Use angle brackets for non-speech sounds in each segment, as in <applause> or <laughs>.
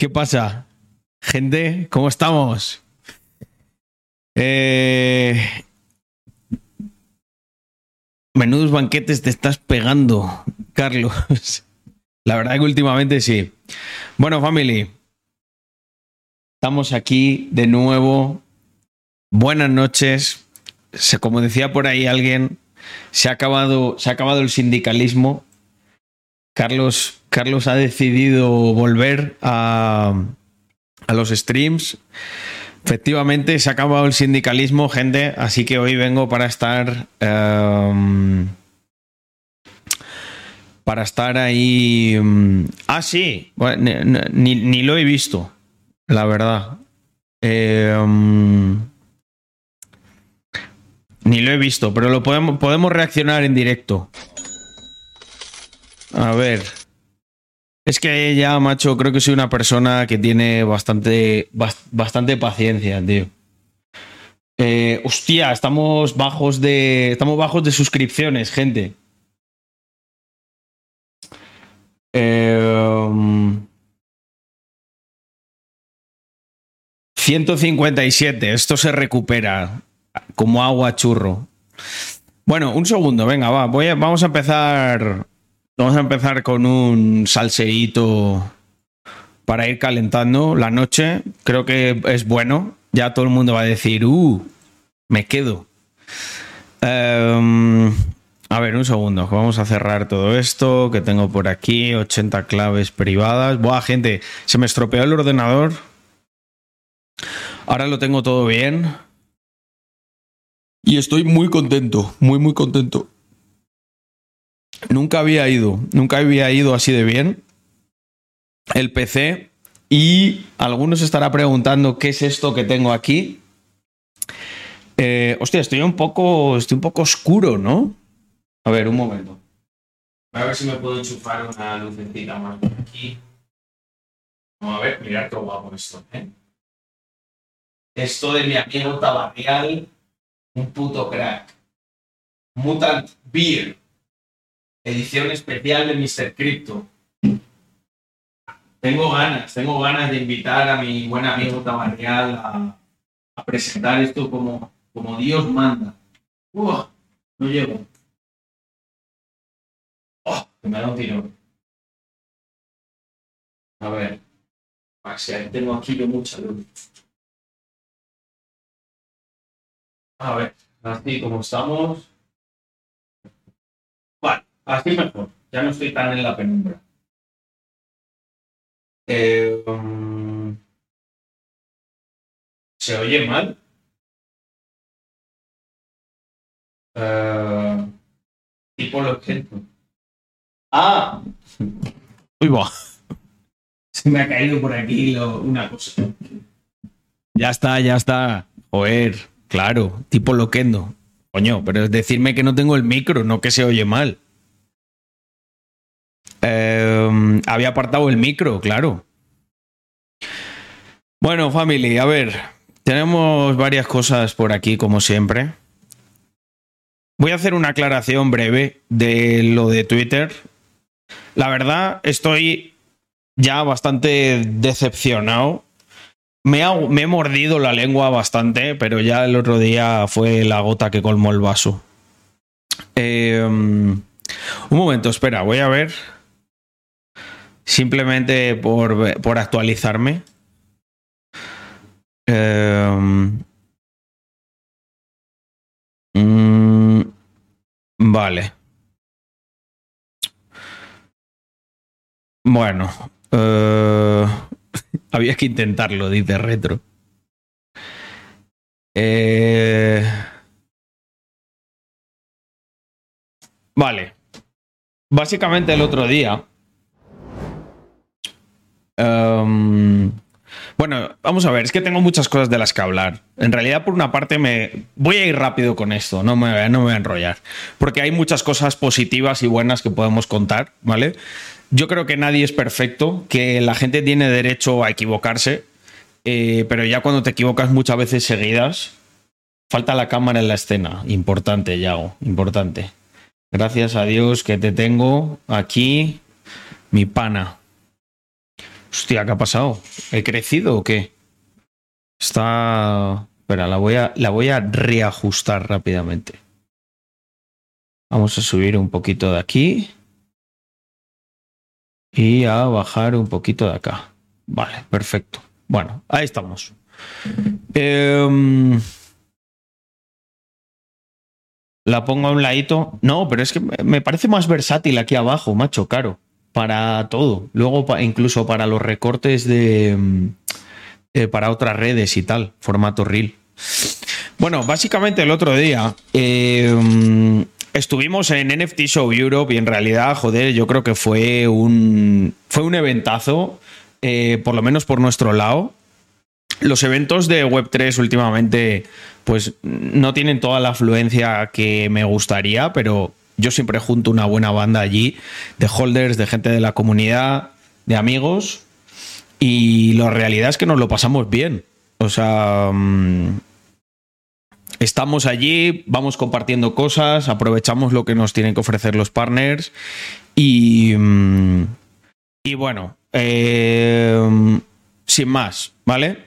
¿Qué pasa? Gente, ¿cómo estamos? Eh, Menudos banquetes te estás pegando, Carlos. <laughs> La verdad que últimamente sí. Bueno, family. Estamos aquí de nuevo. Buenas noches. Como decía por ahí alguien, se ha acabado, se ha acabado el sindicalismo. Carlos, Carlos ha decidido volver a, a los streams. Efectivamente, se ha acabado el sindicalismo, gente, así que hoy vengo para estar. Um, para estar ahí. Um, ah, sí, ni, ni, lo he visto, la verdad. Um, ni lo he visto, pero lo podemos, podemos reaccionar en directo. A ver. Es que ya, macho, creo que soy una persona que tiene bastante, bastante paciencia, tío. Eh, hostia, estamos bajos de. Estamos bajos de suscripciones, gente. Eh, 157. Esto se recupera como agua churro. Bueno, un segundo, venga, va. Voy vamos a empezar Vamos a empezar con un salseíto para ir calentando la noche. Creo que es bueno. Ya todo el mundo va a decir, uh, me quedo. Em, a ver, un segundo. Vamos a cerrar todo esto que tengo por aquí. 80 claves privadas. Buah, gente, se me estropeó el ordenador. Ahora lo tengo todo bien. Y estoy muy contento, muy, muy contento. Nunca había ido, nunca había ido así de bien el PC y algunos estará preguntando qué es esto que tengo aquí. Eh, hostia, estoy un poco, estoy un poco oscuro, ¿no? A ver, un momento. A ver si me puedo enchufar una lucecita más por aquí. Vamos a ver, mirad qué guapo esto, ¿eh? Esto de mi amigo Tabarrial, un puto crack. Mutant Beer edición especial de Mr. Crypto. Tengo ganas, tengo ganas de invitar a mi buen amigo Tabarrial a, presentar esto como, como Dios manda. no llego. Oh, me da un tiro. A ver. tengo aquí yo mucha luz. A ver, así como estamos. Así mejor, ya no estoy tan en la penumbra. Eh, um, ¿Se oye mal? Uh, tipo lo siento. ¡Ah! Uy, va. Se me ha caído por aquí una cosa. Ya está, ya está. Joder, claro, tipo loquendo. Coño, pero es decirme que no tengo el micro, no que se oye mal. Em, había apartado el micro, claro. Bueno, family, a ver, tenemos varias cosas por aquí, como siempre. Voy a hacer una aclaración breve de lo de Twitter. La verdad, estoy ya bastante decepcionado. Me, he mordido la lengua bastante, pero ya el otro día fue la gota que colmó el vaso. Em, un momento, espera, voy a ver simplemente por, por actualizarme. Mm, vale. Bueno, eh, <laughs> había que intentarlo, dice Retro. Eh, vale. Básicamente el otro día Em, bueno, vamos a ver, es que tengo muchas cosas de las que hablar. En realidad, por una parte, me voy a ir rápido con esto, no me, voy a enrollar, porque hay muchas cosas positivas y buenas que podemos contar, ¿vale? Yo creo que nadie es perfecto, que la gente tiene derecho a equivocarse, eh, pero ya cuando te equivocas muchas veces seguidas, falta la cámara en la escena. Importante, Yago, importante. Gracias a Dios que te tengo aquí, mi pana. Hostia, ¿qué ha pasado? ¿He crecido o qué? Está. Espera, la voy a, la voy a reajustar rápidamente. Vamos a subir un poquito de aquí. Y a bajar un poquito de acá. Vale, perfecto. Bueno, ahí estamos. Em, la pongo a un ladito. No, pero es que me parece más versátil aquí abajo, macho, caro. Para todo. Luego, incluso para los recortes de. Em, eh, para otras redes y tal, formato reel. Bueno, básicamente el otro día em, estuvimos en NFT Show Europe y en realidad, joder, yo creo que fue un, fue un eventazo, eh, por lo menos por nuestro lado. Los eventos de Web3 últimamente, pues no tienen toda la afluencia que me gustaría, pero yo siempre junto una buena banda allí de holders, de gente de la comunidad, de amigos. Y la realidad es que nos lo pasamos bien. O sea, mm, estamos allí, vamos compartiendo cosas, aprovechamos lo que nos tienen que ofrecer los partners. Y, mm, y bueno, eh, sin más, ¿vale?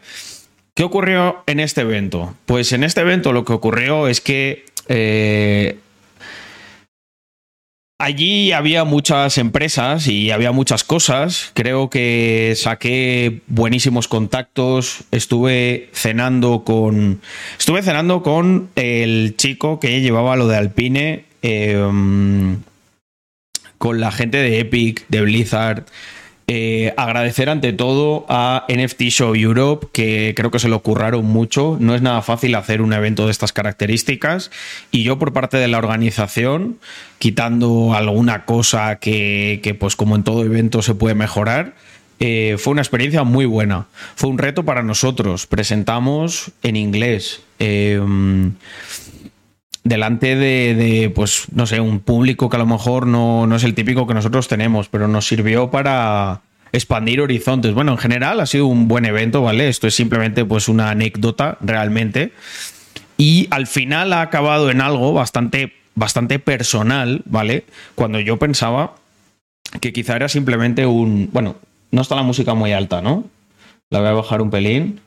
¿Qué ocurrió en este evento? Pues en este evento lo que ocurrió es que eh, allí había muchas empresas y había muchas cosas. Creo que saqué buenísimos contactos. Estuve cenando con. Estuve cenando con el chico que llevaba lo de Alpine. Em, con la gente de Epic, de Blizzard. Eh, agradecer ante todo a NFT Show Europe, que creo que se lo curraron mucho. No es nada fácil hacer un evento de estas características. Y yo, por parte de la organización, quitando alguna cosa que, pues como en todo evento, se puede mejorar. Eh, fue una experiencia muy buena. Fue un reto para nosotros. Presentamos en inglés. Em, delante de, pues, no sé, un público que a lo mejor no, no es el típico que nosotros tenemos, pero nos sirvió para expandir horizontes. Bueno, en general ha sido un buen evento, ¿vale? Esto es simplemente pues una anécdota realmente. Y al final ha acabado en algo bastante, bastante personal, ¿vale? Cuando yo pensaba que quizá era simplemente un... Bueno, no está la música muy alta, ¿no? La voy a bajar un pelín.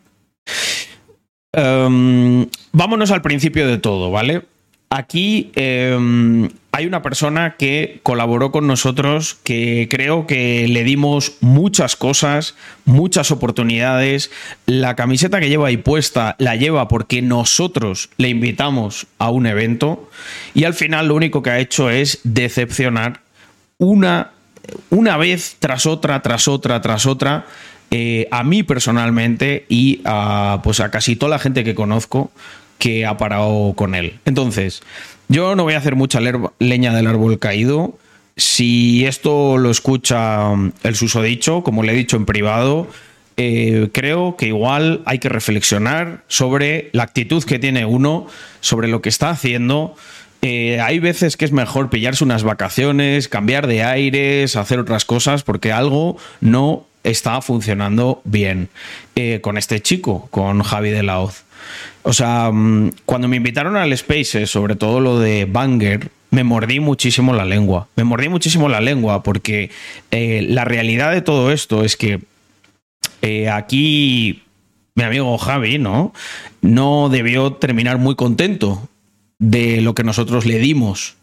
Em, vámonos al principio de todo, ¿vale? Aquí em, hay una persona que colaboró con nosotros que creo que le dimos muchas cosas, muchas oportunidades. La camiseta que lleva ahí puesta la lleva porque nosotros le invitamos a un evento y al final lo único que ha hecho es decepcionar una, una vez tras otra, tras otra, tras otra. Eh, a mí personalmente y a, pues a casi toda la gente que conozco que ha parado con él. Entonces, yo no voy a hacer mucha leña del árbol caído. Si esto lo escucha um, el susodicho, como le he dicho en privado, eh, creo que igual hay que reflexionar sobre la actitud que tiene uno, sobre lo que está haciendo. Eh, hay veces que es mejor pillarse unas vacaciones, cambiar de aires, hacer otras cosas, porque algo no está funcionando bien eh, con este chico, con Javi de la Hoz. O sea, mm, cuando me invitaron al Spaces, sobre todo lo de Banger, me mordí muchísimo la lengua. Me mordí muchísimo la lengua porque eh, la realidad de todo esto es que eh, aquí mi amigo Javi, ¿no? No debió terminar muy contento de lo que nosotros le dimos.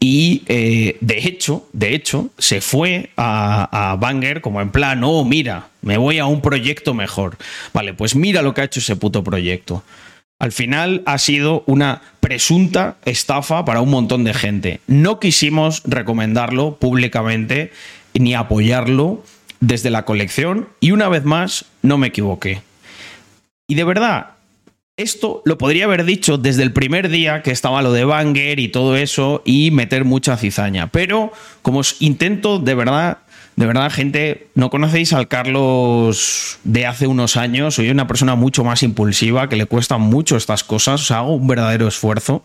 Y eh, de hecho, de hecho, se fue a, a, Banger como en plan, oh, mira, me voy a un proyecto mejor. Vale, pues mira lo que ha hecho ese puto proyecto. Al final ha sido una presunta estafa para un montón de gente. No quisimos recomendarlo públicamente ni apoyarlo desde la colección y una vez más no me equivoqué. Y de verdad, esto lo podría haber dicho desde el primer día que estaba lo de Banger y todo eso y meter mucha cizaña. Pero como os intento de verdad de verdad, gente, no conocéis al Carlos de hace unos años. Soy una persona mucho más impulsiva, que le cuestan mucho estas cosas. O sea, hago un verdadero esfuerzo.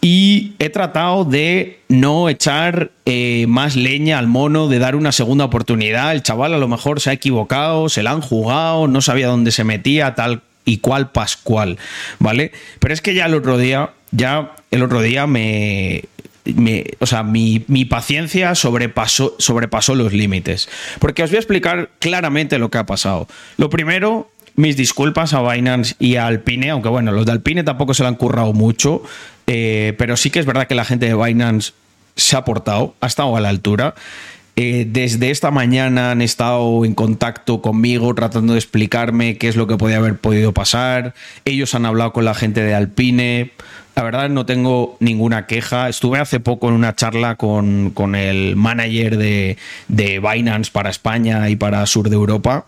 Y he tratado de no echar eh, más leña al mono, de dar una segunda oportunidad. El chaval a lo mejor se ha equivocado, se la han jugado, no sabía dónde se metía, tal y cual Pascual, ¿vale? Pero es que ya el otro día, ya el otro día me, o sea, mi, paciencia sobrepasó, sobrepasó los límites. Porque os voy a explicar claramente lo que ha pasado. Lo primero, mis disculpas a Binance y a Alpine, aunque bueno, los de Alpine tampoco se lo han currado mucho, eh, pero sí que es verdad que la gente de Binance se ha portado, ha estado a la altura. Eh, desde esta mañana han estado en contacto conmigo tratando de explicarme qué es lo que podía haber podido pasar. Ellos han hablado con la gente de Alpine. La verdad no tengo ninguna queja. Estuve hace poco en una charla con, el manager de, de, Binance para España y para Sur de Europa.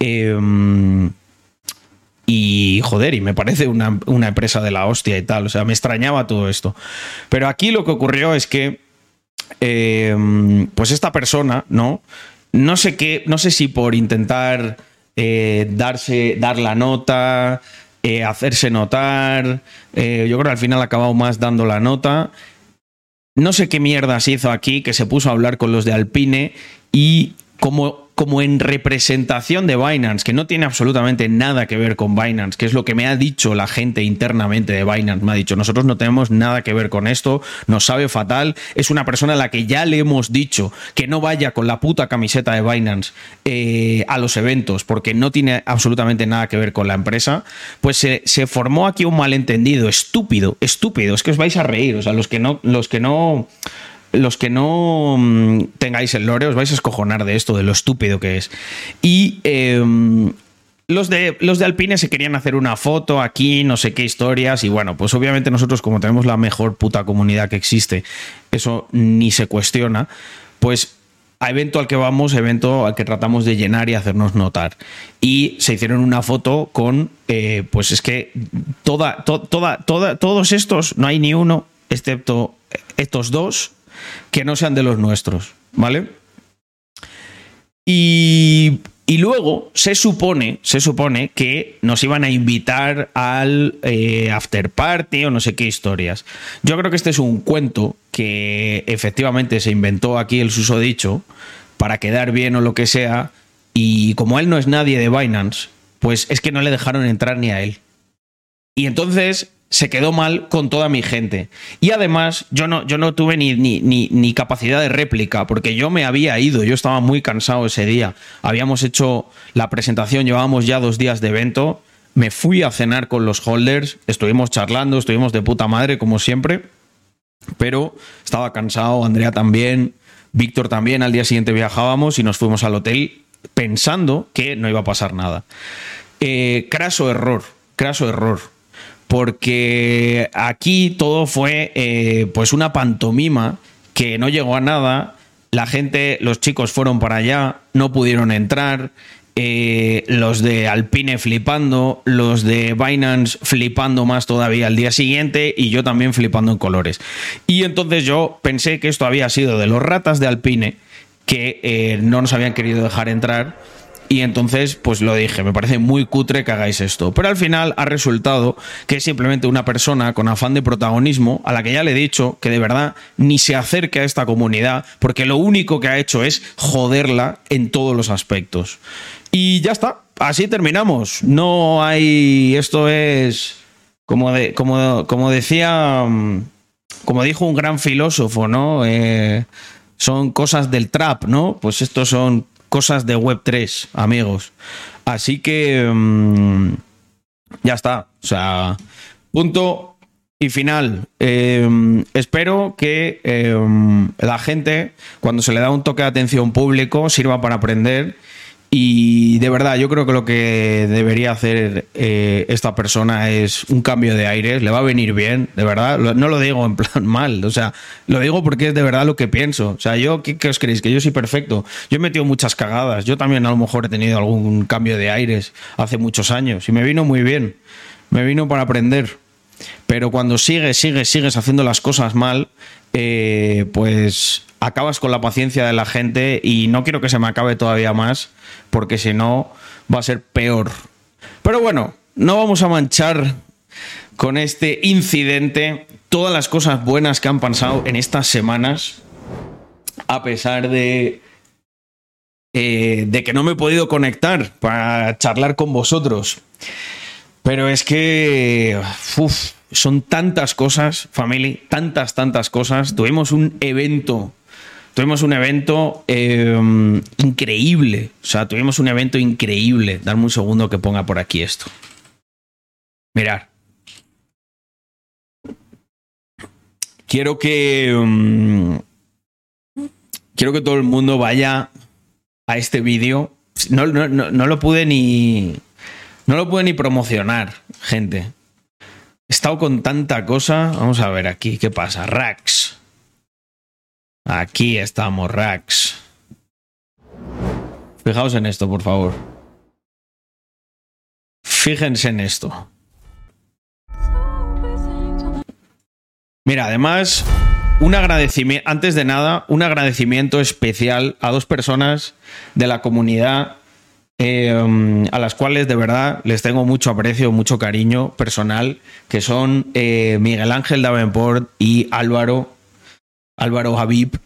Em, y joder, y me parece una, una empresa de la hostia y tal. O sea, me extrañaba todo esto. Pero aquí lo que ocurrió es que Em, pues esta persona, ¿no? No sé qué, no sé si por intentar eh, darse, dar la nota, eh, hacerse notar, eh, yo creo que al final ha acabado más dando la nota. No sé qué mierda se hizo aquí, que se puso a hablar con los de Alpine y como como en representación de Binance, que no tiene absolutamente nada que ver con Binance, que es lo que me ha dicho la gente internamente de Binance. Me ha dicho, nosotros no tenemos nada que ver con esto, nos sabe fatal. Es una persona a la que ya le hemos dicho que no vaya con la puta camiseta de Binance eh, a los eventos, porque no tiene absolutamente nada que ver con la empresa. Pues se, se formó aquí un malentendido, estúpido, estúpido. Es que os vais a reír, o sea, los que no, los que no los que no mm, tengáis el lore os vais a escojonar de esto, de lo estúpido que es. Y em, los de, los de Alpine se querían hacer una foto aquí, no sé qué historias, y bueno, pues obviamente nosotros como tenemos la mejor puta comunidad que existe, eso ni se cuestiona, pues a evento al que vamos, evento al que tratamos de llenar y hacernos notar. Y se hicieron una foto con, eh, pues es que toda, toda, toda, todos estos, no hay ni uno, excepto estos dos, que no sean de los nuestros, ¿vale? Y, luego se supone, se supone que nos iban a invitar al eh, after party o no sé qué historias. Yo creo que este es un cuento que efectivamente se inventó aquí el susodicho para quedar bien o lo que sea. Y como él no es nadie de Binance, pues es que no le dejaron entrar ni a él. Y entonces se quedó mal con toda mi gente. Y además, yo no, yo no tuve ni, ni, ni, capacidad de réplica, porque yo me había ido, yo estaba muy cansado ese día. Habíamos hecho la presentación, llevábamos ya dos días de evento. Me fui a cenar con los holders, estuvimos charlando, estuvimos de puta madre, como siempre. Pero estaba cansado, Andrea también, Víctor también. Al día siguiente viajábamos y nos fuimos al hotel pensando que no iba a pasar nada. Eh, craso error, craso error porque aquí todo fue eh, pues una pantomima que no llegó a nada. La gente, los chicos fueron para allá, no pudieron entrar. Eh, los de Alpine flipando, los de Binance flipando más todavía al día siguiente y yo también flipando en colores. Y entonces yo pensé que esto había sido de los ratas de Alpine que eh, no nos habían querido dejar entrar y entonces, pues lo dije, me parece muy cutre que hagáis esto. Pero al final ha resultado que es simplemente una persona con afán de protagonismo a la que ya le he dicho que de verdad ni se acerque a esta comunidad porque lo único que ha hecho es joderla en todos los aspectos. Y ya está, así terminamos. No hay. Esto es. Como, como, como decía. Como dijo un gran filósofo, ¿no? Eh, son cosas del trap, ¿no? Pues estos son cosas de Web3, amigos. Así que mm, ya está. O sea, punto y final. Em, espero que em, la gente, cuando se le da un toque de atención público, sirva para aprender y de verdad, yo creo que lo que debería hacer eh, esta persona es un cambio de aires, le va a venir bien, de verdad. No lo digo en plan <laughs> mal, o sea, lo digo porque es de verdad lo que pienso. O sea, yo, ¿qué, os creéis? Que yo soy perfecto. Yo he metido muchas cagadas. Yo también a lo mejor he tenido algún cambio de aires hace muchos años y me vino muy bien. Me vino para aprender. Pero cuando sigues, sigues, sigues haciendo las cosas mal, eh, pues acabas con la paciencia de la gente y no quiero que se me acabe todavía más, porque si no va a ser peor. Pero bueno, no vamos a manchar con este incidente todas las cosas buenas que han pasado en estas semanas, a pesar de, eh, que no me he podido conectar para charlar con vosotros. Pero es que... Uf, son tantas cosas, family, tantas, tantas cosas. Tuvimos un evento, tuvimos un evento eh, increíble. O sea, tuvimos un evento increíble. Dame un segundo que ponga por aquí esto. Mirar. Quiero que. um, quiero que todo el mundo vaya a este vídeo. No, no lo pude ni. No lo pude ni promocionar, gente. He estado con tanta cosa. Vamos a ver aquí qué pasa. Rax. Aquí estamos, Rax. Fijaos en esto, por favor. Fíjense en esto. Mira, además, un agradecimiento, antes de nada, un agradecimiento especial a dos personas de la comunidad eh, a las cuales de verdad les tengo mucho aprecio, mucho cariño personal, que son eh, Miguel Ángel Davenport y Álvaro, Álvaro Habib,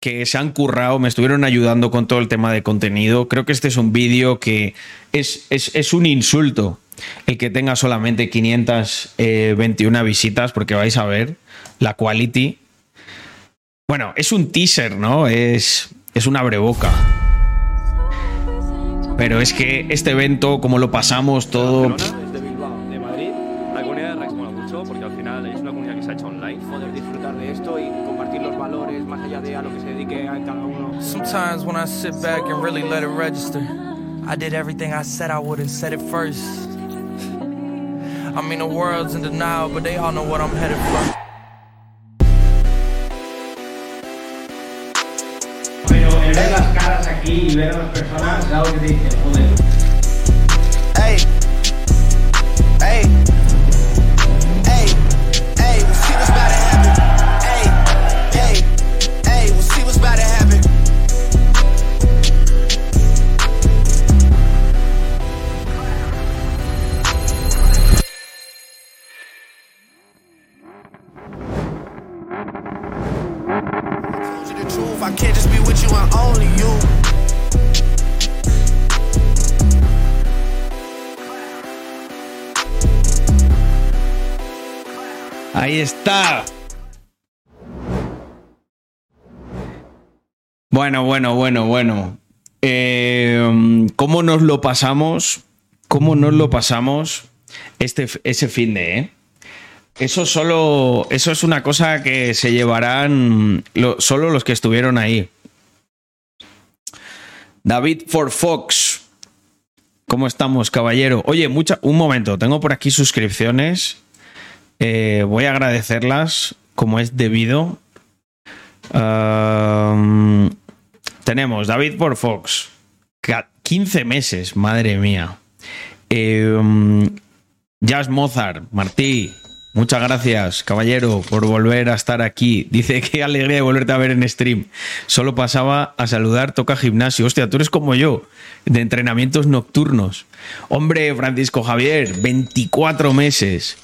que se han currado, me estuvieron ayudando con todo el tema de contenido. Creo que este es un vídeo que es, es, es un insulto el que tenga solamente 521 visitas, porque vais a ver la quality. Bueno, es un teaser, ¿no? Es, es un abreboca. Pero es que este evento, como lo pasamos todo. Uno. Sometimes when I sit back and really let it register, I did everything I said I would and said it first. I mean, the world's in denial, but they all know what I'm headed for. Pero el ver las caras aquí y ver a las personas algo que te dice, joder. Hey, hey, Ahí está. Bueno, bueno, bueno, bueno. Eh, ¿Cómo nos lo pasamos? ¿Cómo nos lo pasamos este, ese fin de, eh? Eso solo. Eso es una cosa que se llevarán lo- solo los que estuvieron ahí. David for Fox. ¿Cómo estamos, caballero? Oye, mucha, un momento, tengo por aquí suscripciones. Eh, voy a agradecerlas como es debido. Tenemos David por Fox. Ca- 15 meses, madre mía. Eh, Jazz Mozart, Martí. Muchas gracias, caballero, por volver a estar aquí. Dice qué alegría de volverte a ver en stream. Solo pasaba a saludar, toca gimnasio. Hostia, tú eres como yo, de entrenamientos nocturnos. Hombre, Francisco Javier, 24 meses.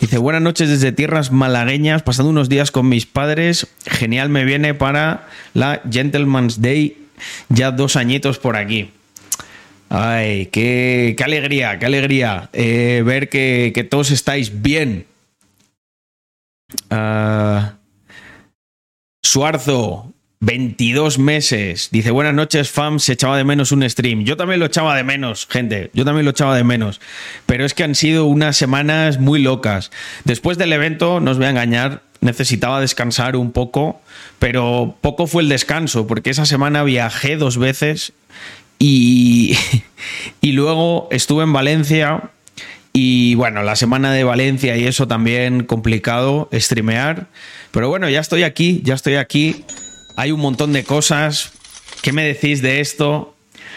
Dice, buenas noches desde tierras malagueñas, pasando unos días con mis padres. Genial me viene para la Gentleman's Day. Ya dos añitos por aquí. Ay, qué, qué alegría, qué alegría eh, ver que, que todos estáis bien. Ah, Suarzo, 22 meses. Dice, buenas noches, fam. Se echaba de menos un stream. Yo también lo echaba de menos, gente. Yo también lo echaba de menos. Pero es que han sido unas semanas muy locas. Después del evento, no os voy a engañar, necesitaba descansar un poco, pero poco fue el descanso, porque esa semana viajé dos veces y, <laughs> y luego estuve en Valencia. Y bueno, la semana de Valencia y eso también complicado, streamear. Pero bueno, ya estoy aquí, ya estoy aquí. Hay un montón de cosas. ¿Qué me decís de esto?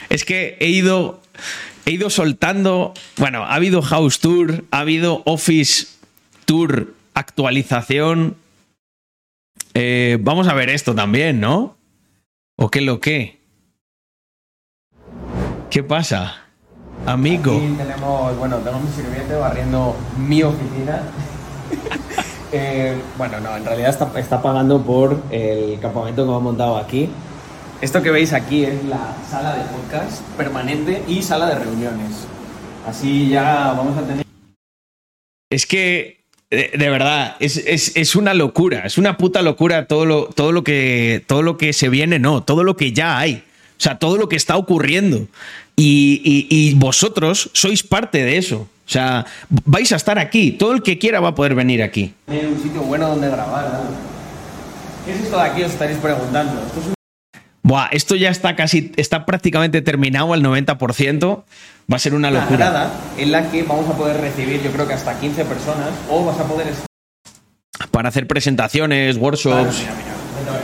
Es que he ido, he ido soltando. Bueno, ha habido House Tour, ha habido Office Tour actualización. Eh, vamos a ver esto también, ¿no? ¿O qué lo que? ¿Qué pasa? Amigo. Aquí tenemos, bueno, tengo mi sirviente barriendo mi oficina. <laughs> Eh, bueno, no, en realidad está, está pagando por el campamento que hemos montado aquí. Esto que veis aquí es la sala de podcast permanente y sala de reuniones. Así ya vamos a tener... Es que de, de verdad, es, es- es una locura, es una puta locura todo lo, todo, lo que, todo lo que se viene, no, todo lo que ya hay, o sea, todo lo que está ocurriendo. Y, y- y vosotros sois parte de eso. O sea, vais a estar aquí, todo el que quiera va a poder venir aquí. Un sitio bueno donde grabar. ¿no? ¿Qué es esto de aquí? Os estaréis preguntando. Esto es Buah, esto ya está casi, está prácticamente terminado al 90%. Va a ser una una locura. grada en la que vamos a poder recibir, yo creo que hasta 15 personas, o vas a poder Para hacer presentaciones, workshops. mira, mira,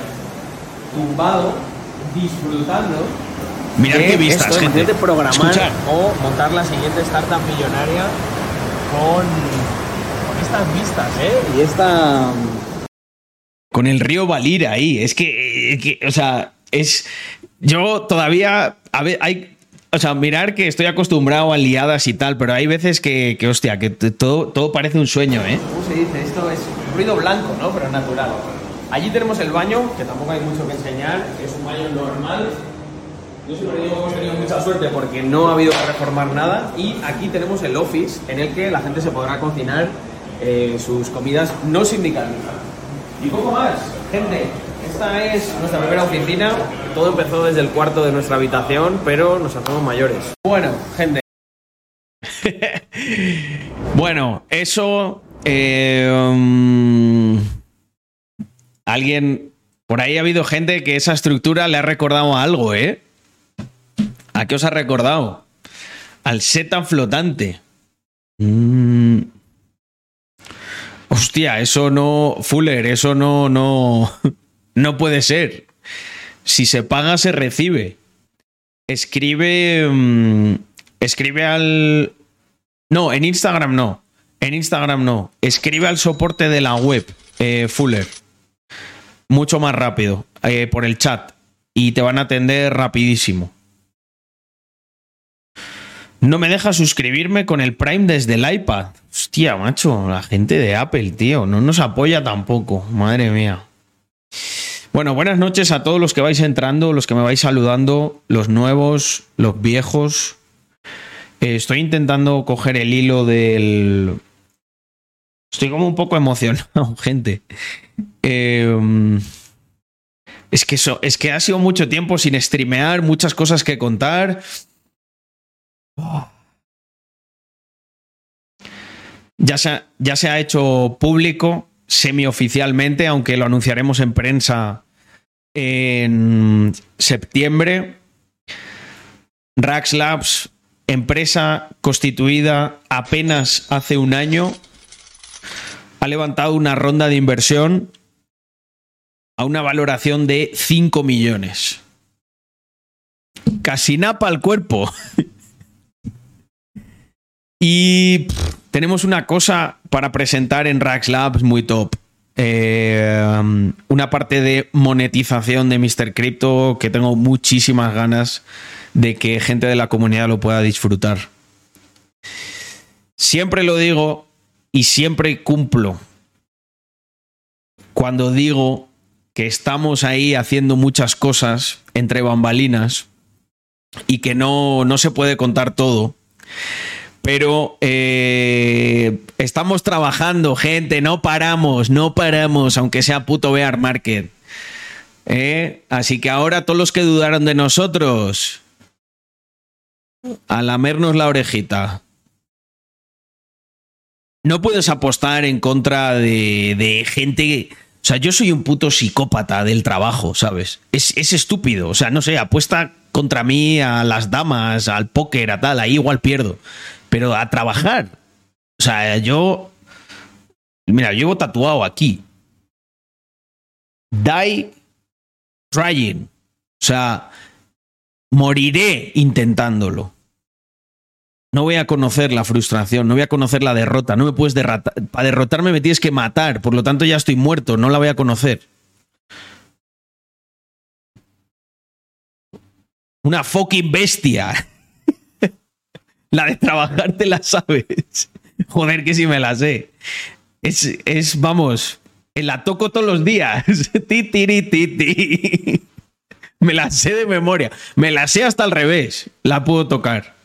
tumbado, disfrutando. Mirad de qué vistas, esto, gente. imagínate programar Escuchad. o montar la siguiente startup millonaria con, con estas vistas, ¿eh? Y esta. Con el río Valira ahí. Es que, eh, que, o sea, es. Yo todavía. A ver, hay. O sea, mirar que estoy acostumbrado a liadas y tal, pero hay veces que, que hostia, que todo, todo parece un sueño, ¿eh? ¿Cómo se dice? Esto es ruido blanco, ¿no? Pero natural. Allí tenemos el baño, que tampoco hay mucho que enseñar, es un baño normal. Yo siempre digo que hemos tenido mucha suerte porque no ha habido que reformar nada. Y aquí tenemos el office en el que la gente se podrá cocinar eh, sus comidas no sindicales. Y poco más, gente. Esta es nuestra primera oficina. Todo empezó desde el cuarto de nuestra habitación, pero nos hacemos mayores. Bueno, gente. <laughs> Bueno, eso. eh, um, alguien. Por ahí ha habido gente que esa estructura le ha recordado algo, ¿eh? ¿A qué os ha recordado? Al seta flotante. Mm. Hostia, eso no. Fuller, eso no. No, no puede ser. Si se paga, se recibe. Escribe. mm, escribe al. No, en Instagram no. En Instagram no. Escribe al soporte de la web, eh, Fuller. Mucho más rápido. eh, por el chat. Y te van a atender rapidísimo. No me deja suscribirme con el Prime desde el iPad. Hostia, macho, la gente de Apple, tío. No nos apoya tampoco. Madre mía. Bueno, buenas noches a todos los que vais entrando, los que me vais saludando, los nuevos, los viejos. Eh, estoy intentando coger el hilo del. Estoy como un poco <laughs> emocionado, gente. Eh, es que es que ha sido mucho tiempo sin streamear, muchas cosas que contar. Ya se, ha, ya se ha hecho público semioficialmente, aunque lo anunciaremos en prensa en septiembre. Rax Labs, empresa constituida apenas hace un año, ha levantado una ronda de inversión a una valoración de 5 millones. Casi napa al cuerpo. <laughs> y tenemos una cosa para presentar en Rax Labs muy top. Eh, una parte de monetización de Mr. Crypto que tengo muchísimas ganas de que gente de la comunidad lo pueda disfrutar. Siempre lo digo y siempre cumplo cuando digo que estamos ahí haciendo muchas cosas entre bambalinas y que no, no se puede contar todo. Pero eh, estamos trabajando, gente, no paramos, no paramos, aunque sea puto bear market. ¿Eh? Así que ahora todos los que dudaron de nosotros, a lamernos la orejita. No puedes apostar en contra de, gente. O sea, yo soy un puto psicópata del trabajo, ¿sabes? Es, es estúpido. O sea, no sé, apuesta contra mí a las damas, al póker, a tal, ahí igual pierdo. Pero a trabajar. O sea, yo. Mira, llevo tatuado aquí. Die trying. O sea, moriré intentándolo. No voy a conocer la frustración, no voy a conocer la derrota, no me puedes derrotar. Para derrotarme me tienes que matar, por lo tanto ya estoy muerto, no la voy a conocer. Una fucking bestia. La de trabajar te la sabes. <laughs> Joder, que si me la sé. Es, es vamos, la toco todos los días. <laughs> ti, ti, ti. <laughs> Me la sé de memoria. Me la sé hasta al revés. La puedo tocar.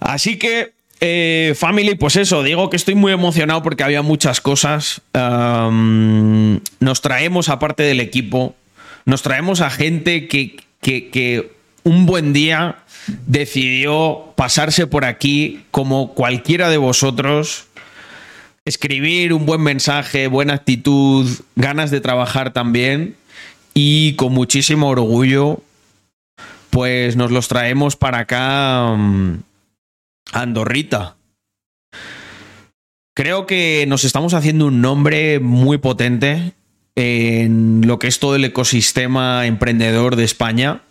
Así que eh, family, pues eso, digo que estoy muy emocionado porque había muchas cosas. Nos traemos, aparte del equipo, nos traemos a gente que, que un buen día decidió pasarse por aquí como cualquiera de vosotros, escribir un buen mensaje, buena actitud, ganas de trabajar también y con muchísimo orgullo, pues nos los traemos para acá a Andorrita. Creo que nos estamos haciendo un nombre muy potente en lo que es todo el ecosistema emprendedor de España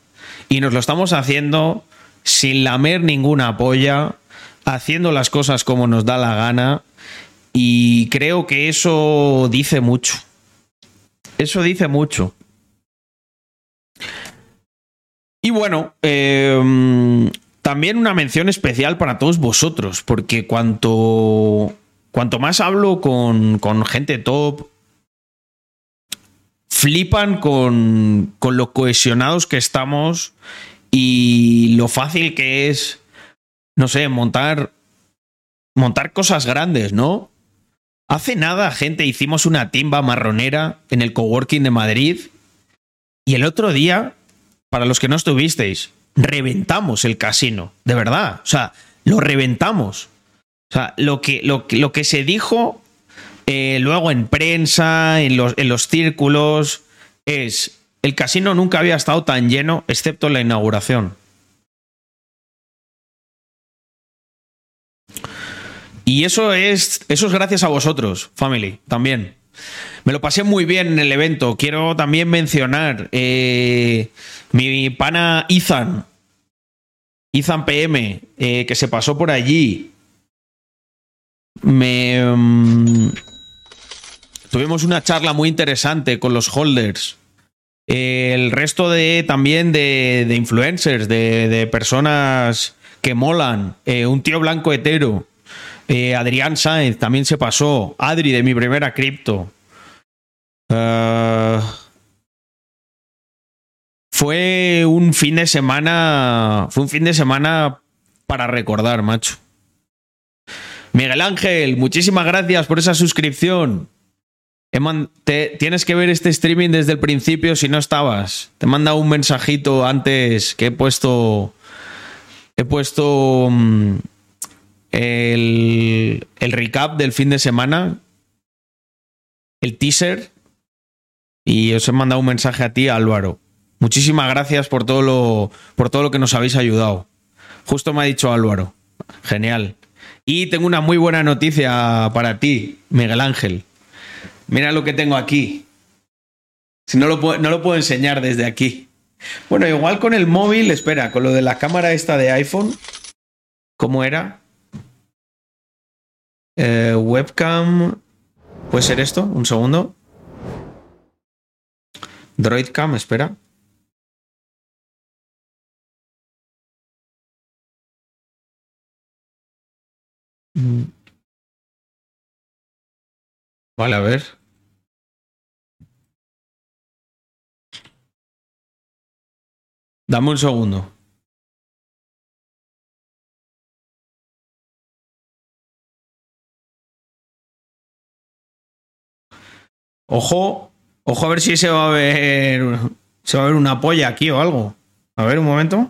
y nos lo estamos haciendo sin lamer ninguna polla, haciendo las cosas como nos da la gana y creo que eso dice mucho. Eso dice mucho. Y bueno, eh, también una mención especial para todos vosotros, porque cuanto, cuanto más hablo con, con gente top, flipan con, con lo cohesionados que estamos y lo fácil que es, no sé, montar, montar cosas grandes, ¿no? Hace nada, gente, hicimos una timba marronera en el coworking de Madrid y el otro día, para los que no estuvisteis, reventamos el casino, de verdad, o sea, lo reventamos. O sea, lo que, lo, lo que se dijo eh, luego en prensa, en los, en los círculos, es el casino nunca había estado tan lleno, excepto en la inauguración. Y eso es, eso es gracias a vosotros, family, también. Me lo pasé muy bien en el evento. Quiero también mencionar eh, mi pana Ethan, Ethan PM, eh, que se pasó por allí. Me. Tuvimos una charla muy interesante con los holders. El resto de también de, influencers, de, personas que molan. Eh, un tío blanco hetero. Eh, Adrián Sáenz también se pasó. Adri de mi primera cripto. Uh, fue un fin de semana. Fue un fin de semana para recordar, macho. Miguel Ángel, muchísimas gracias por esa suscripción. Te, tienes que ver este streaming desde el principio si no estabas. Te manda un mensajito antes que he puesto. He puesto um, el, el recap del fin de semana. El teaser. Y os he mandado un mensaje a ti, Álvaro. Muchísimas gracias por todo lo, por todo lo que nos habéis ayudado. Justo me ha dicho Álvaro. Genial. Y tengo una muy buena noticia para ti, Miguel Ángel. Mira lo que tengo aquí. Si no lo, puedo, no lo puedo enseñar desde aquí. Bueno, igual con el móvil, espera, con lo de la cámara esta de iPhone. ¿Cómo era? Eh, webcam. ¿Puede ser esto? Un segundo. Droidcam, espera. Vale, a ver. Dame un segundo. Ojo, ojo a ver si se va a ver se va a ver una polla aquí o algo. A ver un momento.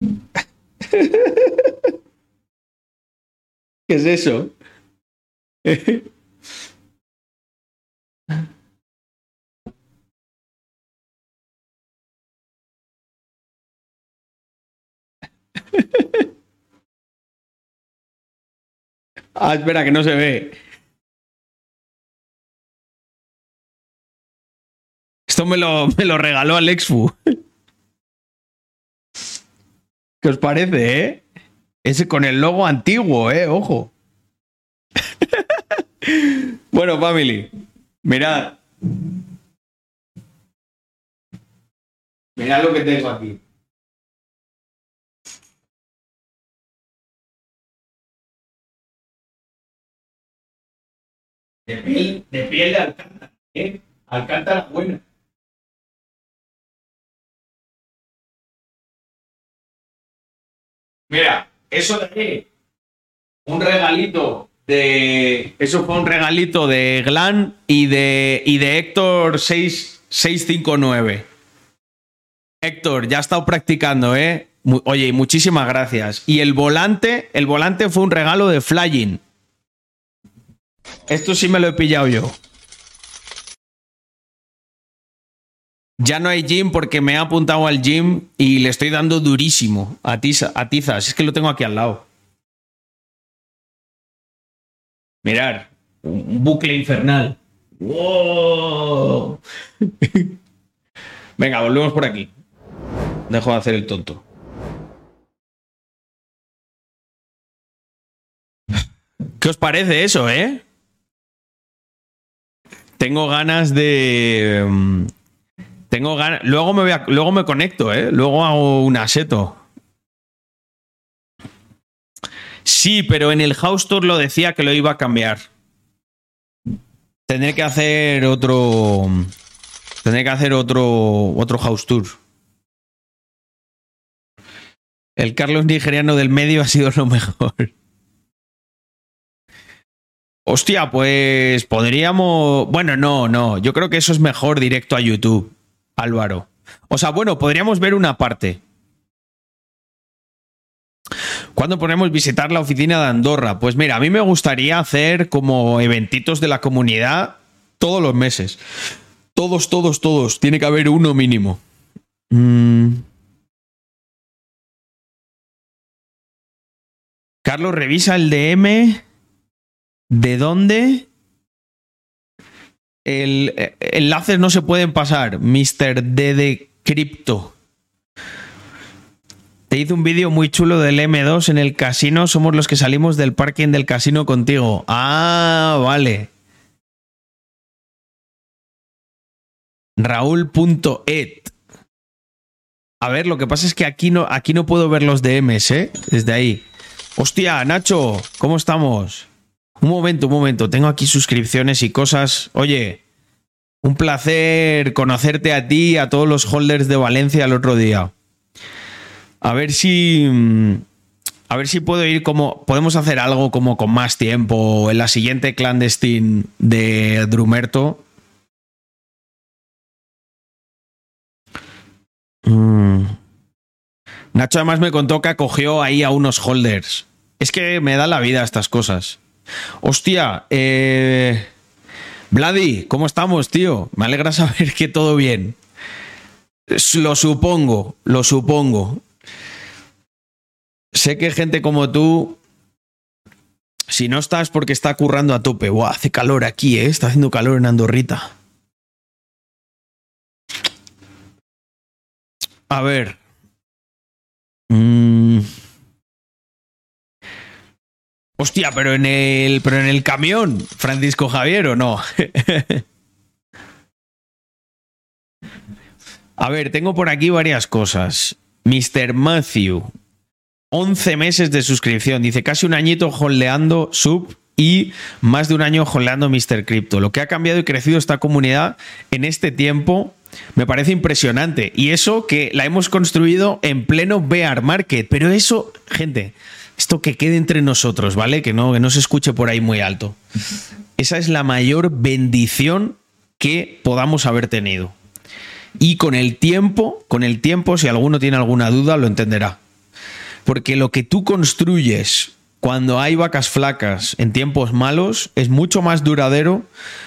<laughs> ¿Qué es eso? <laughs> <laughs> ah, espera, que no se ve. Esto me lo, me lo regaló Alexfu. <laughs> ¿Qué os parece, eh? Ese con el logo antiguo, eh, ojo. <laughs> bueno, family, mirad. Mirad lo que tengo aquí. De piel de, piel de alcántara, ¿eh? Alcántara buena. Mira, eso de un regalito de. Eso fue un regalito de Glan y de, y de Héctor 6, 659. Héctor, ya ha estado practicando, ¿eh? Oye, muchísimas gracias. Y el volante, el volante fue un regalo de Flying. Esto sí me lo he pillado yo. Ya no hay gym porque me he apuntado al gym y le estoy dando durísimo a, tiza, a tizas. Es que lo tengo aquí al lado. Mirar, un bucle infernal. ¡Wow! Venga, volvemos por aquí. Dejo de hacer el tonto. ¿Qué os parece eso, eh? Tengo ganas de. mm, Tengo ganas. Luego me luego me conecto, ¿eh? Luego hago un aseto. Sí, pero en el house tour lo decía que lo iba a cambiar. Tendré que hacer otro. Tendré que hacer otro. otro house tour. El Carlos nigeriano del medio ha sido lo <laughs> mejor. Hostia, pues podríamos. Bueno, no, no. Yo creo que eso es mejor directo a YouTube, Álvaro. O sea, bueno, podríamos ver una parte. ¿Cuándo podemos visitar la oficina de Andorra? Pues mira, a mí me gustaría hacer como eventitos de la comunidad todos los meses. Todos, todos, todos. Tiene que haber uno mínimo. Mm. Carlos, revisa el DM. ¿De dónde? El, eh, enlaces no se pueden pasar. Mr. D de Crypto. Te hice un vídeo muy chulo del M2 en el casino. Somos los que salimos del parking del casino contigo. Ah, vale. Raúl.et. A ver, lo que pasa es que aquí no, aquí no puedo ver los DMs, ¿eh? Desde ahí. Hostia, Nacho, ¿cómo estamos? Un momento, un momento. Tengo aquí suscripciones y cosas. Oye, un placer conocerte a ti y a todos los holders de Valencia el otro día. A ver si. mm, A ver si puedo ir como. Podemos hacer algo como con más tiempo en la siguiente clandestine de Drumerto. Mm. Nacho además me contó que acogió ahí a unos holders. Es que me da la vida estas cosas. Hostia, eh. Vladi, ¿cómo estamos, tío? Me alegra <laughs> saber que todo bien. Lo supongo, lo supongo. Sé que gente como tú, si no estás porque está currando a tope, Buah, hace calor aquí, ¿eh? Está haciendo calor en Andorrita. A ver. Mm. Hostia, pero en el. Pero en el camión, Francisco Javier, ¿o no? <laughs> A ver, tengo por aquí varias cosas. Mr. Matthew. 11 meses de suscripción. Dice casi un añito holdeando sub y más de un año holdeando Mr. Crypto. Lo que ha cambiado y crecido esta comunidad en este tiempo me parece impresionante. Y eso que la hemos construido en pleno bear market. Pero eso, gente, esto que quede entre nosotros, ¿vale? Que no, que no se escuche por ahí muy alto. Esa es la mayor bendición que podamos haber tenido. Y con el tiempo, con el tiempo, si alguno tiene alguna duda, lo entenderá. Porque lo que tú construyes cuando hay vacas flacas en tiempos malos es mucho más duradero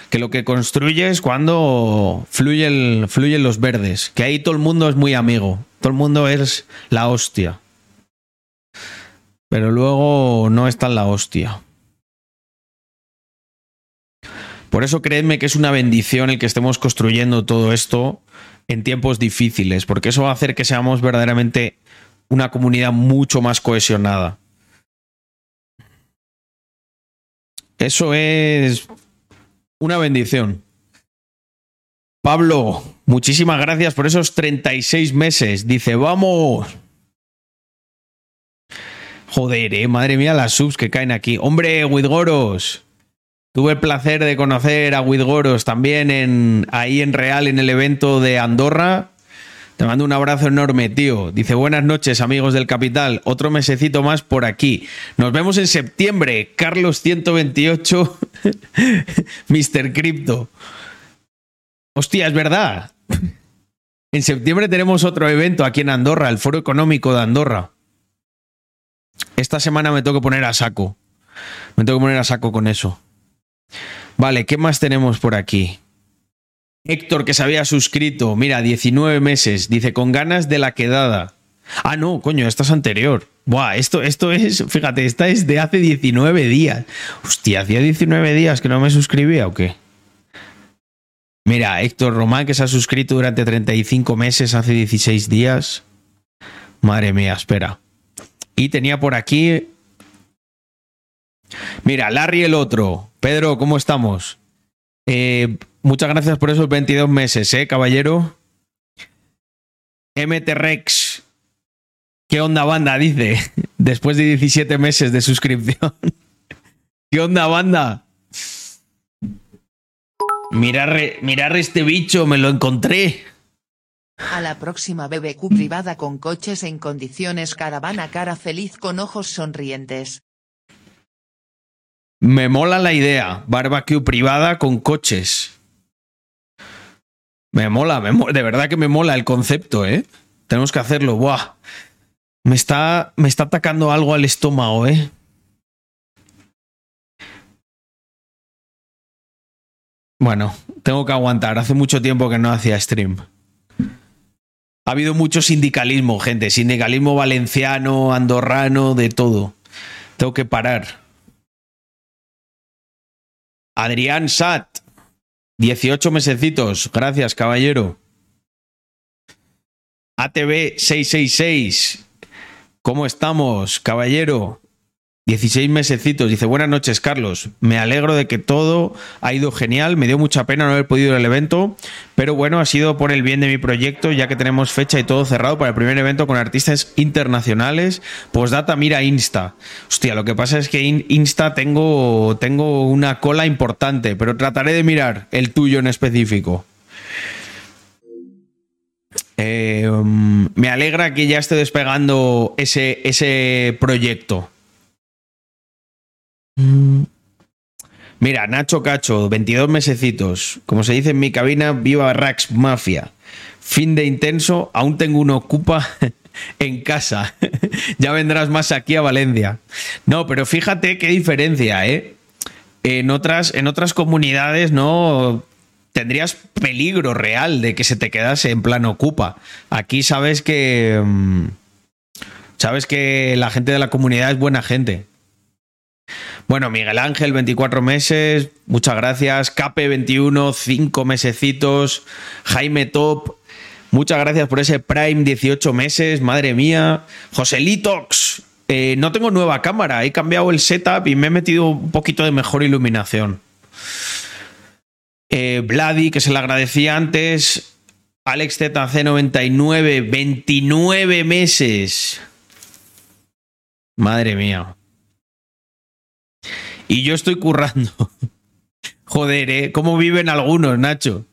que lo que construyes cuando fluyen, fluyen los verdes. Que ahí todo el mundo es muy amigo. Todo el mundo es la hostia. Pero luego no es tan la hostia. Por eso creedme que es una bendición el que estemos construyendo todo esto en tiempos difíciles, porque eso va a hacer que seamos verdaderamente una comunidad mucho más cohesionada. Eso es una bendición. Pablo, muchísimas gracias por esos 36 meses. Dice, vamos. Joder, eh, madre mía, las subs que caen aquí. Hombre, Widgoros. Tuve el placer de conocer a Widgoros también en, ahí en Real, en el evento de Andorra. Te mando un abrazo enorme, tío. Dice, buenas noches, amigos del Capital. Otro mesecito más por aquí. Nos vemos en septiembre. Carlos 128, <laughs> Mr. Crypto. Hostia, es verdad. En septiembre tenemos otro evento aquí en Andorra, el Foro Económico de Andorra. Esta semana me tengo que poner a saco. Me tengo que poner a saco con eso. Vale, ¿qué más tenemos por aquí? Héctor, que se había suscrito, mira, 19 meses, dice, con ganas de la quedada. Ah, no, coño, esta es anterior. Buah, esto, esto es, fíjate, esta es de hace 19 días. Hostia, hacía 19 días que no me suscribía o qué. Mira, Héctor Román, que se ha suscrito durante 35 meses, hace 16 días. Madre mía, espera. Y tenía por aquí. Mira, Larry el otro. Pedro, ¿cómo estamos? Eh, muchas gracias por esos 22 meses, ¿eh, caballero? MT Rex. ¿Qué onda, banda? Dice. <laughs> Después de 17 meses de suscripción. <laughs> ¿Qué onda, banda? Mirar, mirar este bicho, me lo encontré. A la próxima BBQ privada con coches en condiciones caravana cara feliz con ojos sonrientes. Me mola la idea. Barbecue privada con coches. Me mola, de verdad que me mola el concepto, ¿eh? Tenemos que hacerlo. Buah. Me está, me está atacando algo al estómago, ¿eh? Bueno, tengo que aguantar. Hace mucho tiempo que no hacía stream. Ha habido mucho sindicalismo, gente. Sindicalismo valenciano, andorrano, de todo. Tengo que parar. Adrián Sat. 18 mesecitos. Gracias, caballero. ATV 666. ¿Cómo estamos, caballero? 16 mesecitos. Dice, buenas noches, Carlos. Me alegro de que todo ha ido genial. Me dio mucha pena no haber podido ir al evento, pero bueno, ha sido por el bien de mi proyecto, ya que tenemos fecha y todo cerrado para el primer evento con artistas internacionales. Postdata, mira Insta. Hostia, lo que pasa es que in- Insta tengo, tengo una cola importante, pero trataré de mirar el tuyo en específico. Eh, um, me alegra que ya esté despegando ese, ese proyecto. Mm. Mira, Nacho Cacho, 22 mesecitos. Como se dice en mi cabina, viva Rax Mafia. Fin de intenso, aún tengo un ocupa <laughs> en casa. <laughs> ya vendrás más aquí a Valencia. No, pero fíjate qué diferencia, ¿eh? En otras, en otras comunidades no tendrías peligro real de que se te quedase en plan ocupa. Aquí sabes que. mm, Sabes que la gente de la comunidad es buena gente. Bueno, Miguel Ángel, 24 meses, muchas gracias. Cape, 21, 5 mesecitos. Jaime Top, muchas gracias por ese Prime, 18 meses, madre mía. José Litox, eh, no tengo nueva cámara, he cambiado el setup y me he metido un poquito de mejor iluminación. Eh, Vladi, que se le agradecía antes. Alex ZC99, 29 meses. Madre mía. Y yo estoy currando. <laughs> Joder, ¿eh? ¿Cómo viven algunos, Nacho?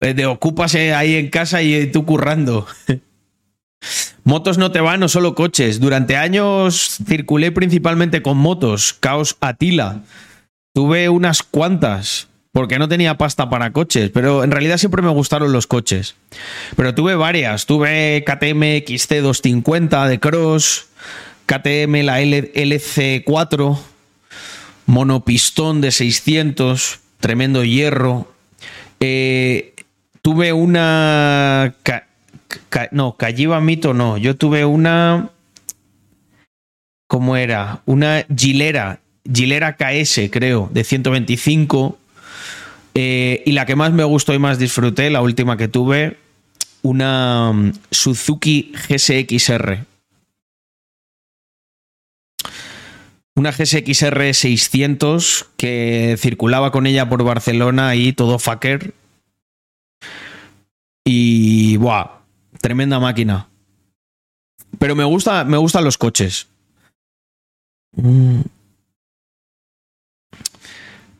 Eh, De ocúpase ahí en casa y eh, tú currando. <laughs> Motos no te van, no solo coches. Durante años circulé principalmente con motos. Caos Atila. Tuve unas cuantas, porque no tenía pasta para coches, pero en realidad siempre me gustaron los coches. Pero tuve varias. Tuve KTM XC250 de Cross, KTM la L- LC4, monopistón de 600, tremendo hierro. Eh, tuve una... no, Calliva Mito no. Yo tuve una... ¿Cómo era? Una Gilera, Gilera KS, creo, de 125. Eh, y la que más me gustó y más disfruté, la última que tuve, una mm, Suzuki GSX-R. Una GSX-R 600 que circulaba con ella por Barcelona y todo fucker. Y buah, tremenda máquina. Pero me gusta, me gustan los coches.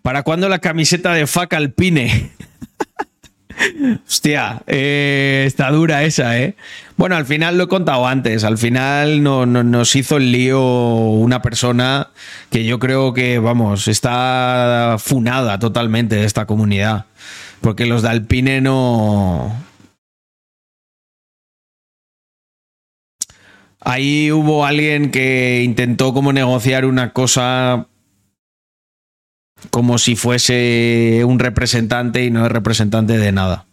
¿Para cuándo la camiseta de FAC Alpine? <laughs> Hostia, eh, está dura esa, ¿eh? Bueno, al final lo he contado antes. Al final no, no- nos hizo el lío una persona que yo creo que, vamos, está funada totalmente de esta comunidad. Porque los de Alpine no. Ahí hubo alguien que intentó como negociar una cosa como si fuese un representante y no es representante de nada.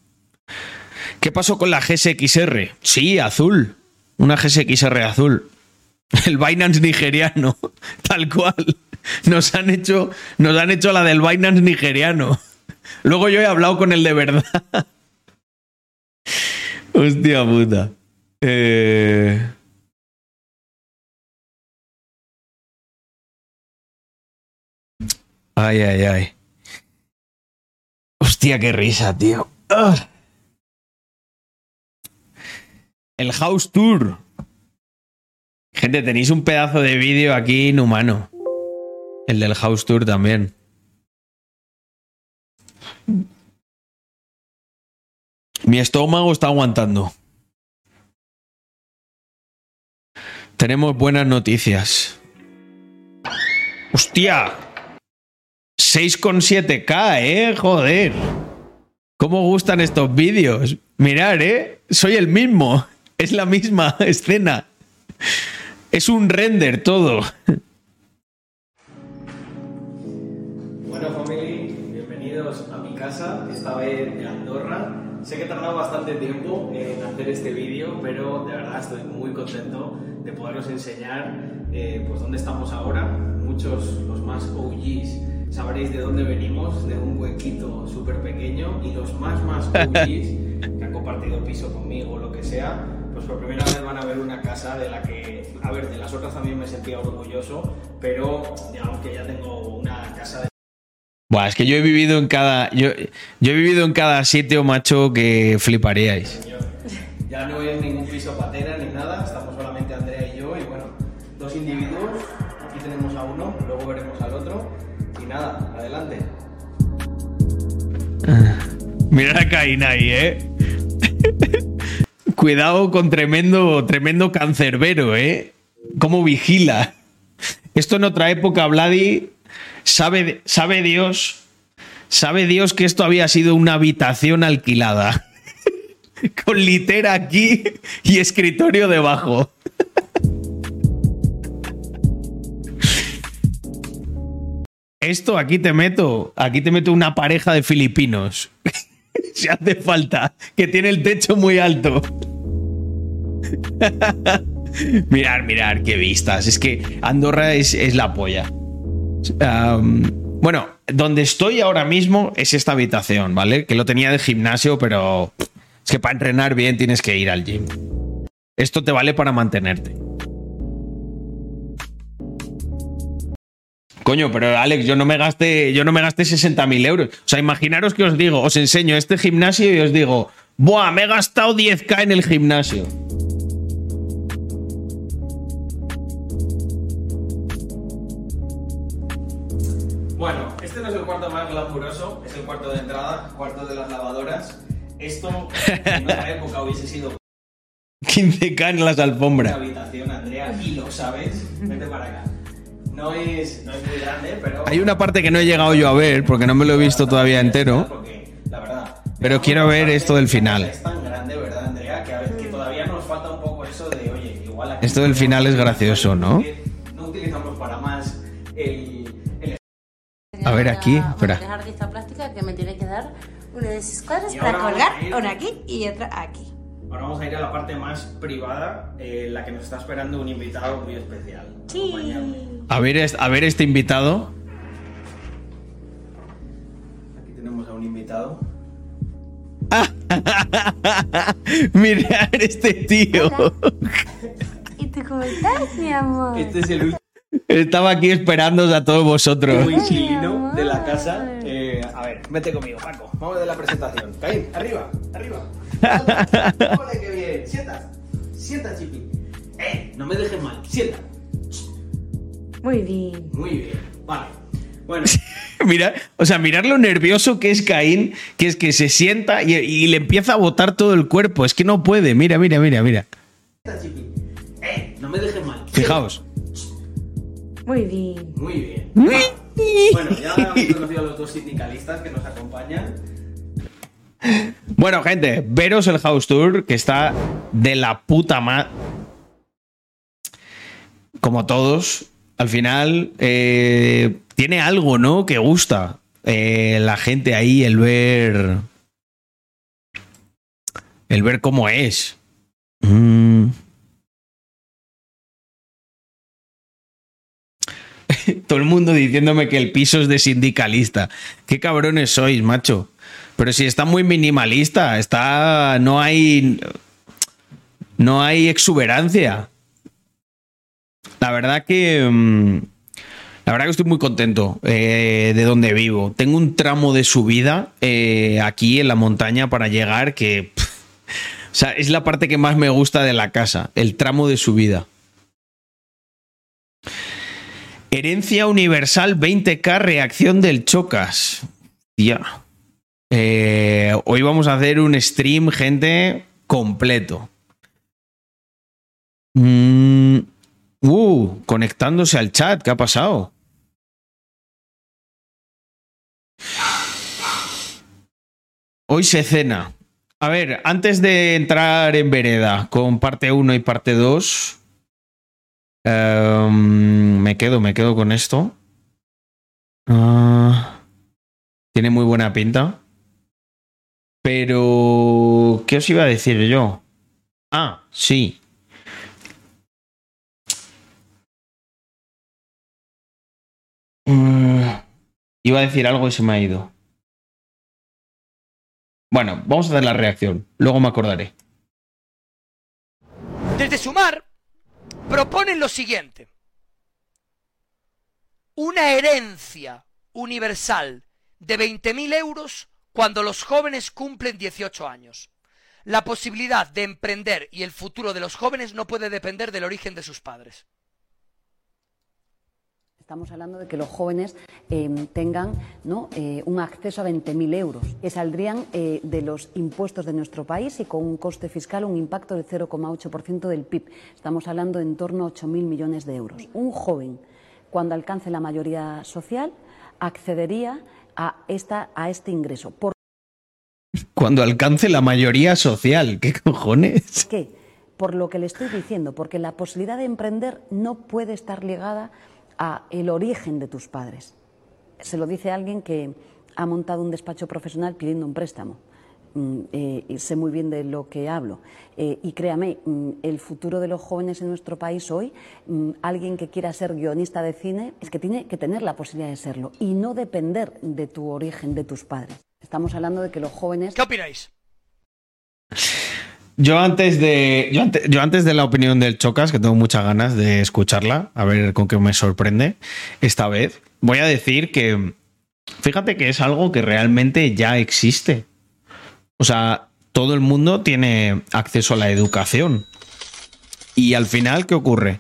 ¿Qué pasó con la GSXR? Sí, azul. Una GSXR azul. <laughs> El Binance nigeriano, <laughs> tal cual. Nos han hecho, nos han hecho la del Binance nigeriano. <laughs> Luego yo he hablado con el de verdad. Hostia puta. Eh... Ay, ay, ay. Hostia, qué risa, tío. Ah. El House Tour. Gente, tenéis un pedazo de vídeo aquí inhumano. El del House Tour también. Mi estómago está aguantando. Tenemos buenas noticias. ¡Hostia! 6,7K, ¿eh? Joder. ¿Cómo gustan estos vídeos? Mirar, ¿eh? Soy el mismo. <laughs> Es la misma <laughs> escena. Es un render todo. Bueno, family, bienvenidos a mi casa, esta vez de Andorra. Sé que he tardado bastante tiempo en hacer este vídeo, pero de verdad estoy muy contento de poderos enseñar eh, pues dónde estamos ahora. Muchos, los más OGs, sabréis de dónde venimos, de un huequito súper pequeño, y los más, más OGs <laughs> que han compartido piso conmigo o lo que sea, pues por primera vez van a ver una casa de la que, a ver, de las otras también me sentía orgulloso, pero digamos que ya tengo una casa de Buah, es que yo he vivido en cada. Yo, yo he vivido en cada sitio, macho, que fliparíais. señor. Ya no es ningún piso patera ni nada, estamos solamente Andrea y yo, y bueno, dos individuos. Mira a Caín ahí, ¿eh? <laughs> Cuidado con tremendo, tremendo cancerbero, ¿eh? ¿Cómo vigila? Esto en otra época, Vladi, sabe, sabe Dios, sabe Dios que esto había sido una habitación alquilada. <laughs> Con litera aquí y escritorio debajo. Esto aquí te meto, aquí te meto una pareja de filipinos. <laughs> si hace falta, que tiene el techo muy alto. <laughs> mirar, mirar, qué vistas. Es que Andorra es, es la polla. Bueno, donde estoy ahora mismo es esta habitación, ¿vale? Que lo tenía de gimnasio, pero es que para entrenar bien tienes que ir al gym. Esto te vale para mantenerte. Coño, pero Alex, yo no me gasté, yo no me gasté 60.000 euros. O sea, imaginaros que os digo, os enseño este gimnasio y os digo, ¡buah! Me he gastado 10k en el gimnasio. Bueno, este no es el cuarto más glamuroso, es el cuarto de entrada, cuarto de las lavadoras. Esto en otra <laughs> época hubiese sido 15k en las una alfombras. habitación, Andrea, y lo sabes. Vete para acá. No es, no es muy grande, pero. Hay una parte que no he llegado yo a ver porque no me lo he visto todavía entero. Porque, la verdad. Pero quiero ver esto del final. Es tan grande, ¿verdad, Andrea? Que, a ver, que todavía nos falta un poco eso de, oye, igual aquí. Esto del final es gracioso, ¿no? No utilizamos para más el. el A ver, aquí, espera. Una artista plástica que me tiene que dar una de sus cuadros para colgar, una aquí y otra aquí. Ahora vamos a ir a la parte más privada, eh, la que nos está esperando un invitado muy especial. Acompañadme. A ver, a ver este invitado. Aquí tenemos a un invitado. <laughs> Mirar este tío. ¿Y tú cómo estás, mi amor? Este es el Estaba aquí esperándoos a todos vosotros. último inquilino de la casa. Eh, a ver, vete conmigo, Paco. Vamos de la presentación. <laughs> Caín, arriba, arriba. Ole, qué bien. Sienta, sienta, chiqui. Eh, no me dejes mal. Sienta. Muy bien. Muy bien. Vale. Bueno, <laughs> Mira, o sea, mirar lo nervioso que es Caín, que es que se sienta y, y le empieza a botar todo el cuerpo. Es que no puede. Mira, mira, mira, mira. No me dejes mal. Fijaos. Muy bien. Muy bien. Bueno, ya hemos conocido a los dos sindicalistas que nos acompañan. Bueno, gente, veros el house tour que está de la puta madre. Como todos, al final eh, tiene algo, ¿no? Que gusta. Eh, la gente ahí, el ver. El ver cómo es. Mm. Todo el mundo diciéndome que el piso es de sindicalista. Qué cabrones sois, macho. Pero si está muy minimalista, está. No hay. No hay exuberancia. La verdad que. mm, La verdad que estoy muy contento eh, de donde vivo. Tengo un tramo de subida eh, aquí en la montaña para llegar que. o sea, es la parte que más me gusta de la casa, el tramo de subida. Herencia universal 20k reacción del Chocas. Tía. Eh, hoy vamos a hacer un stream, gente, completo. Mm, uh, conectándose al chat, ¿qué ha pasado? Hoy se cena. A ver, antes de entrar en vereda con parte 1 y parte 2, em, me quedo, me quedo con esto. Ah, tiene muy buena pinta. Pero, ¿qué os iba a decir yo? Ah, sí. Mm, iba a decir algo y se me ha ido. Bueno, vamos a hacer la reacción. Luego me acordaré. Desde Sumar proponen lo siguiente. Una herencia universal de 20.000 euros cuando los jóvenes cumplen 18 años. La posibilidad de emprender y el futuro de los jóvenes no puede depender del origen de sus padres. Estamos hablando de que los jóvenes eh, tengan ¿no? eh, un acceso a 20.000 euros, que saldrían eh, de los impuestos de nuestro país y con un coste fiscal, un impacto del 0,8% del PIB. Estamos hablando de en torno a 8.000 millones de euros. Un joven, cuando alcance la mayoría social, accedería a, esta, a este ingreso. ¿Por Cuando alcance la mayoría social, ¿qué cojones? qué? Por lo que le estoy diciendo, porque la posibilidad de emprender no puede estar ligada a el origen de tus padres. Se lo dice alguien que ha montado un despacho profesional pidiendo un préstamo. Mm, eh, sé muy bien de lo que hablo. Eh, y créame, mm, el futuro de los jóvenes en nuestro país hoy, mm, alguien que quiera ser guionista de cine, es que tiene que tener la posibilidad de serlo y no depender de tu origen, de tus padres. Estamos hablando de que los jóvenes... ¿Qué opináis? Yo antes de. Yo antes, yo antes de la opinión del Chocas, que tengo muchas ganas de escucharla, a ver con qué me sorprende esta vez, voy a decir que. Fíjate que es algo que realmente ya existe. O sea, todo el mundo tiene acceso a la educación. Y al final, ¿qué ocurre?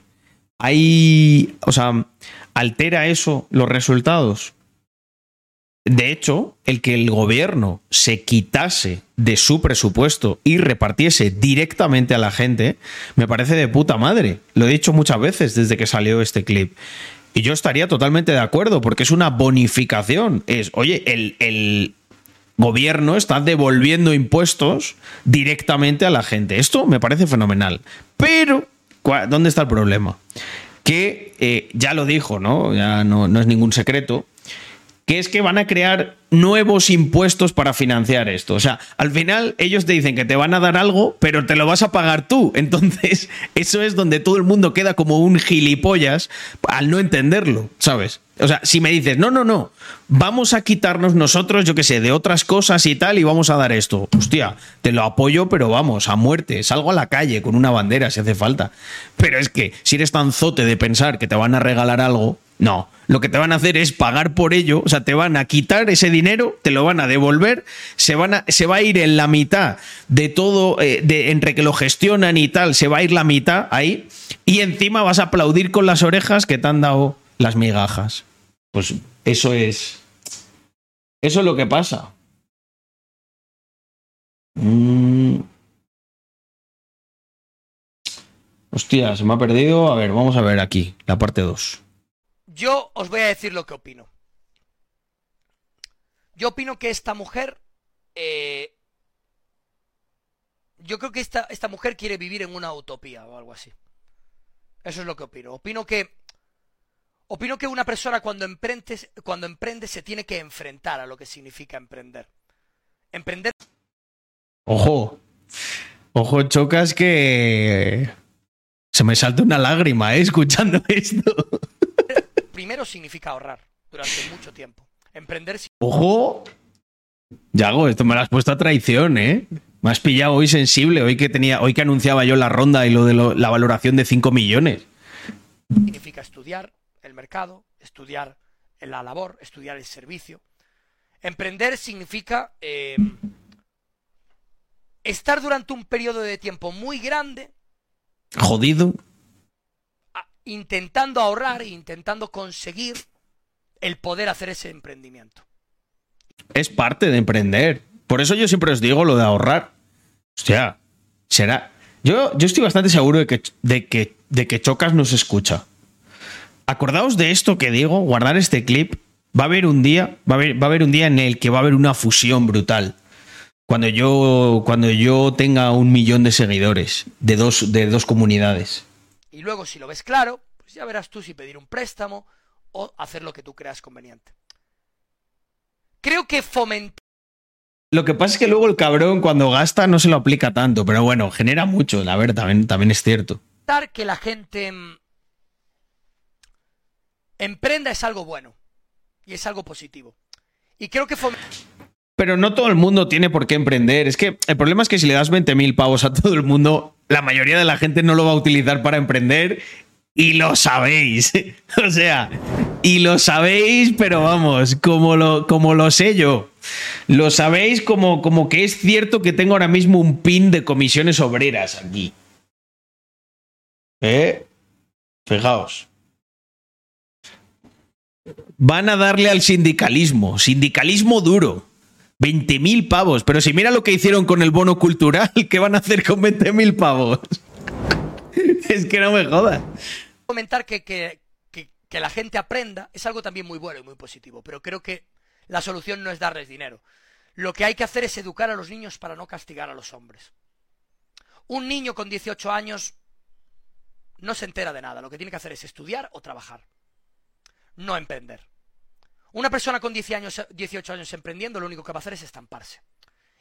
Hay. O sea, altera eso los resultados. De hecho, el que el gobierno se quitase de su presupuesto y repartiese directamente a la gente, me parece de puta madre. Lo he dicho muchas veces desde que salió este clip. Y yo estaría totalmente de acuerdo, porque es una bonificación. Es, oye, el, el gobierno está devolviendo impuestos directamente a la gente. Esto me parece fenomenal. Pero, ¿cuál- ¿dónde está el problema? Que eh, ya lo dijo, ¿no? Ya no, no es ningún secreto que es que van a crear nuevos impuestos para financiar esto. O sea, al final ellos te dicen que te van a dar algo, pero te lo vas a pagar tú. <laughs> Entonces, eso es donde todo el mundo queda como un gilipollas al no entenderlo, ¿sabes? O sea, si me dices, no, no, no, vamos a quitarnos nosotros, yo qué sé, de otras cosas y tal, y vamos a dar esto. Hostia, te lo apoyo, pero vamos, a muerte. Salgo a la calle con una bandera si hace falta. Pero es que si eres tan zote de pensar que te van a regalar algo, no. Lo que te van a hacer es pagar por ello, o sea, te van a quitar ese dinero, te lo van a devolver, se, van se va a ir en la mitad de todo, eh, de, entre que lo gestionan y tal, se va a ir la mitad ahí, y encima vas a aplaudir con las orejas que te han dado las migajas. Pues eso es. Eso es lo que pasa. Mm. Hostia, se me ha perdido. A ver, vamos a ver aquí, la parte 2. Yo os voy a decir lo que opino. Yo opino que esta mujer. eh, yo creo que esta, esta mujer quiere vivir en una utopía o algo así. Eso es lo que opino. Opino que. Opino que una persona cuando emprende, cuando emprende se tiene que enfrentar a lo que significa emprender. Emprender Ojo. Ojo, chocas que. Se me salta una lágrima, ¿eh? Escuchando <laughs> esto. primero significa ahorrar durante mucho tiempo. Emprender Ojo. Yago, esto me lo has puesto a traición, ¿eh? Me has pillado hoy sensible, hoy que tenía, hoy que anunciaba yo la ronda y lo de lo- la valoración de 5 millones. significa estudiar el mercado, estudiar la labor, estudiar el servicio. Emprender significa eh, estar durante un periodo de tiempo muy grande Jodido. intentando ahorrar e intentando conseguir el poder hacer ese emprendimiento. Es parte de emprender. Por eso yo siempre os digo lo de ahorrar. Hostia, será. Yo, yo estoy bastante seguro de que, de, que, de que Chocas nos escucha. Acordaos de esto que digo, guardar este clip. Va a haber un día, va a haber, va a haber un día en el que va a haber una fusión brutal. Cuando yo, cuando yo tenga un millón de seguidores de dos, de dos comunidades. Y luego, si lo ves claro, pues ya verás tú si pedir un préstamo o hacer lo que tú creas conveniente. Creo que fomentar Lo que pasa es que luego el cabrón cuando gasta no se lo aplica tanto, pero bueno, genera mucho, la verdad, también, también es cierto. que la gente mm, emprenda es algo bueno y es algo positivo. Y creo que Pero no todo el mundo tiene por qué emprender. Es que el problema es que si le das 20.000 pavos a todo el mundo, la mayoría de la gente no lo va a utilizar para emprender y lo sabéis. <laughs> o sea, y lo sabéis, pero vamos, como lo, como lo sé yo. Lo sabéis como, como que es cierto que tengo ahora mismo un pin de comisiones obreras aquí. ¿Eh? Fijaos. Van a darle al sindicalismo, sindicalismo duro. 20.000 pavos, pero si mira lo que hicieron con el bono cultural, <laughs> ¿qué van a hacer con 20.000 pavos? <laughs> es que no me jodas. fomentar que, que, que- que la gente aprenda es algo también muy bueno y muy positivo, pero creo que la solución no es darles dinero. Lo que hay que hacer es educar a los niños para no castigar a los hombres. Un niño con 18 años no se entera de nada, lo que tiene que hacer es estudiar o trabajar, no emprender. Una persona con 10 años, 18 años emprendiendo lo único que va a hacer es estamparse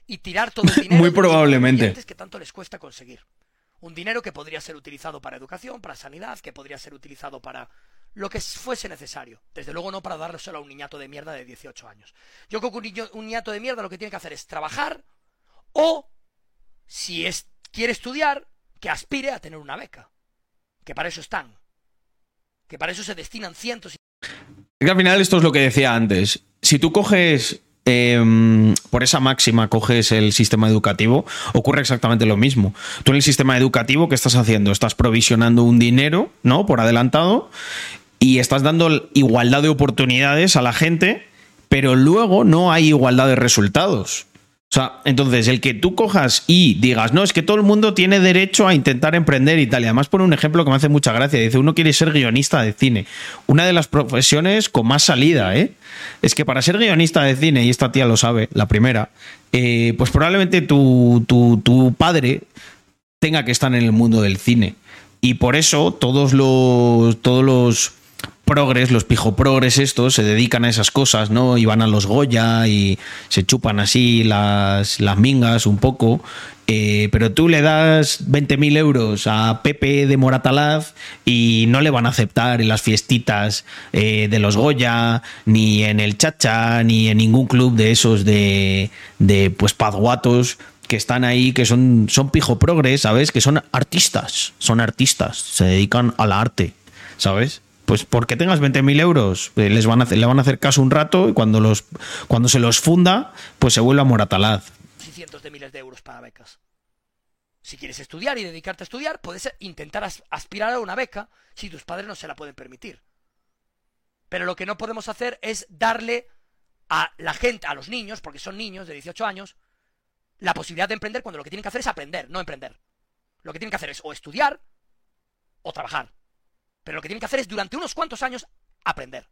y tirar todo el <laughs> dinero Muy probablemente. clientes que tanto les cuesta conseguir. Un dinero que podría ser utilizado para educación, para sanidad, que podría ser utilizado para lo que fuese necesario. Desde luego no para darle solo a un niñato de mierda de 18 años. Yo creo que un, niño- un niñato de mierda lo que tiene que hacer es trabajar o, si es, quiere estudiar, que aspire a tener una beca. Que para eso están. Que para eso se destinan cientos y Es que al final esto es lo que decía antes. Si tú coges, em, por esa máxima, coges el sistema educativo, ocurre exactamente lo mismo. Tú en el sistema educativo, ¿qué estás haciendo? Estás provisionando un dinero, ¿no? Por adelantado, y estás dando igualdad de oportunidades a la gente, pero luego no hay igualdad de resultados. O sea, entonces el que tú cojas y digas, no, es que todo el mundo tiene derecho a intentar emprender y tal. Además pone un ejemplo que me hace mucha gracia. Dice, uno quiere ser guionista de cine. Una de las profesiones con más salida, ¿eh? Es que para ser guionista de cine, y esta tía lo sabe, la primera, eh, pues probablemente tu, tu, tu padre tenga que estar en el mundo del cine. Y por eso todos los, todos los progres, los pijoprogres estos, se dedican a esas cosas, ¿no? Y van a los Goya y se chupan así las, las mingas un poco. Eh, pero tú le das 20.000 euros a Pepe de Moratalaz y no le van a aceptar en las fiestitas eh, de los Goya, ni en el Chacha, ni en ningún club de esos de, de pues pazguatos que están ahí, que son, son pijo progres, ¿sabes? Que son artistas, son artistas, se dedican a la arte, ¿sabes? Pues porque tengas 20.000 euros, eh, les van a le van a hacer caso un rato y cuando, los, cuando se los funda, pues se vuelve a Moratalaz. cientos de miles de euros para becas. Si quieres estudiar y dedicarte a estudiar, puedes intentar as- aspirar a una beca si tus padres no se la pueden permitir. Pero lo que no podemos hacer es darle a la gente, a los niños, porque son niños de 18 años, la posibilidad de emprender cuando lo que tienen que hacer es aprender, no emprender. Lo que tienen que hacer es o estudiar o trabajar. Pero lo que tienen que hacer es durante unos cuantos años aprender.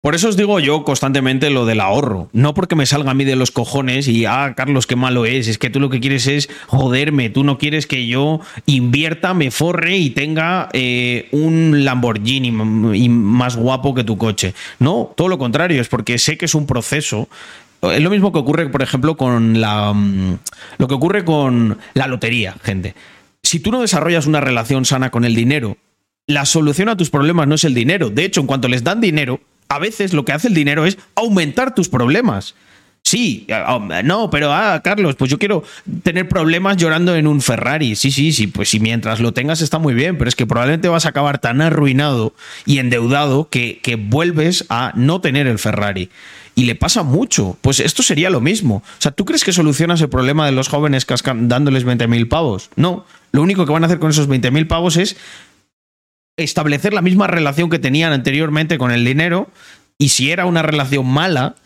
Por eso os digo yo constantemente lo del ahorro. No porque me salga a mí de los cojones y, ah, Carlos, qué malo es. Es que tú lo que quieres es joderme. Tú no quieres que yo invierta, me forre y tenga eh, un Lamborghini más guapo que tu coche. No, todo lo contrario. Es porque sé que es un proceso. Es lo mismo que ocurre, por ejemplo, con la. mm, Lo que ocurre con la lotería, gente. Si tú no desarrollas una relación sana con el dinero, la solución a tus problemas no es el dinero. De hecho, en cuanto les dan dinero, a veces lo que hace el dinero es aumentar tus problemas. Sí, no, pero ah, Carlos, pues yo quiero tener problemas llorando en un Ferrari. Sí, sí, sí, pues si mientras lo tengas está muy bien, pero es que probablemente vas a acabar tan arruinado y endeudado que, que vuelves a no tener el Ferrari. Y le pasa mucho. Pues esto sería lo mismo. O sea, ¿tú crees que solucionas el problema de los jóvenes dándoles 20.000 pavos? No. Lo único que van a hacer con esos 20.000 pavos es establecer la misma relación que tenían anteriormente con el dinero y si era una relación mala,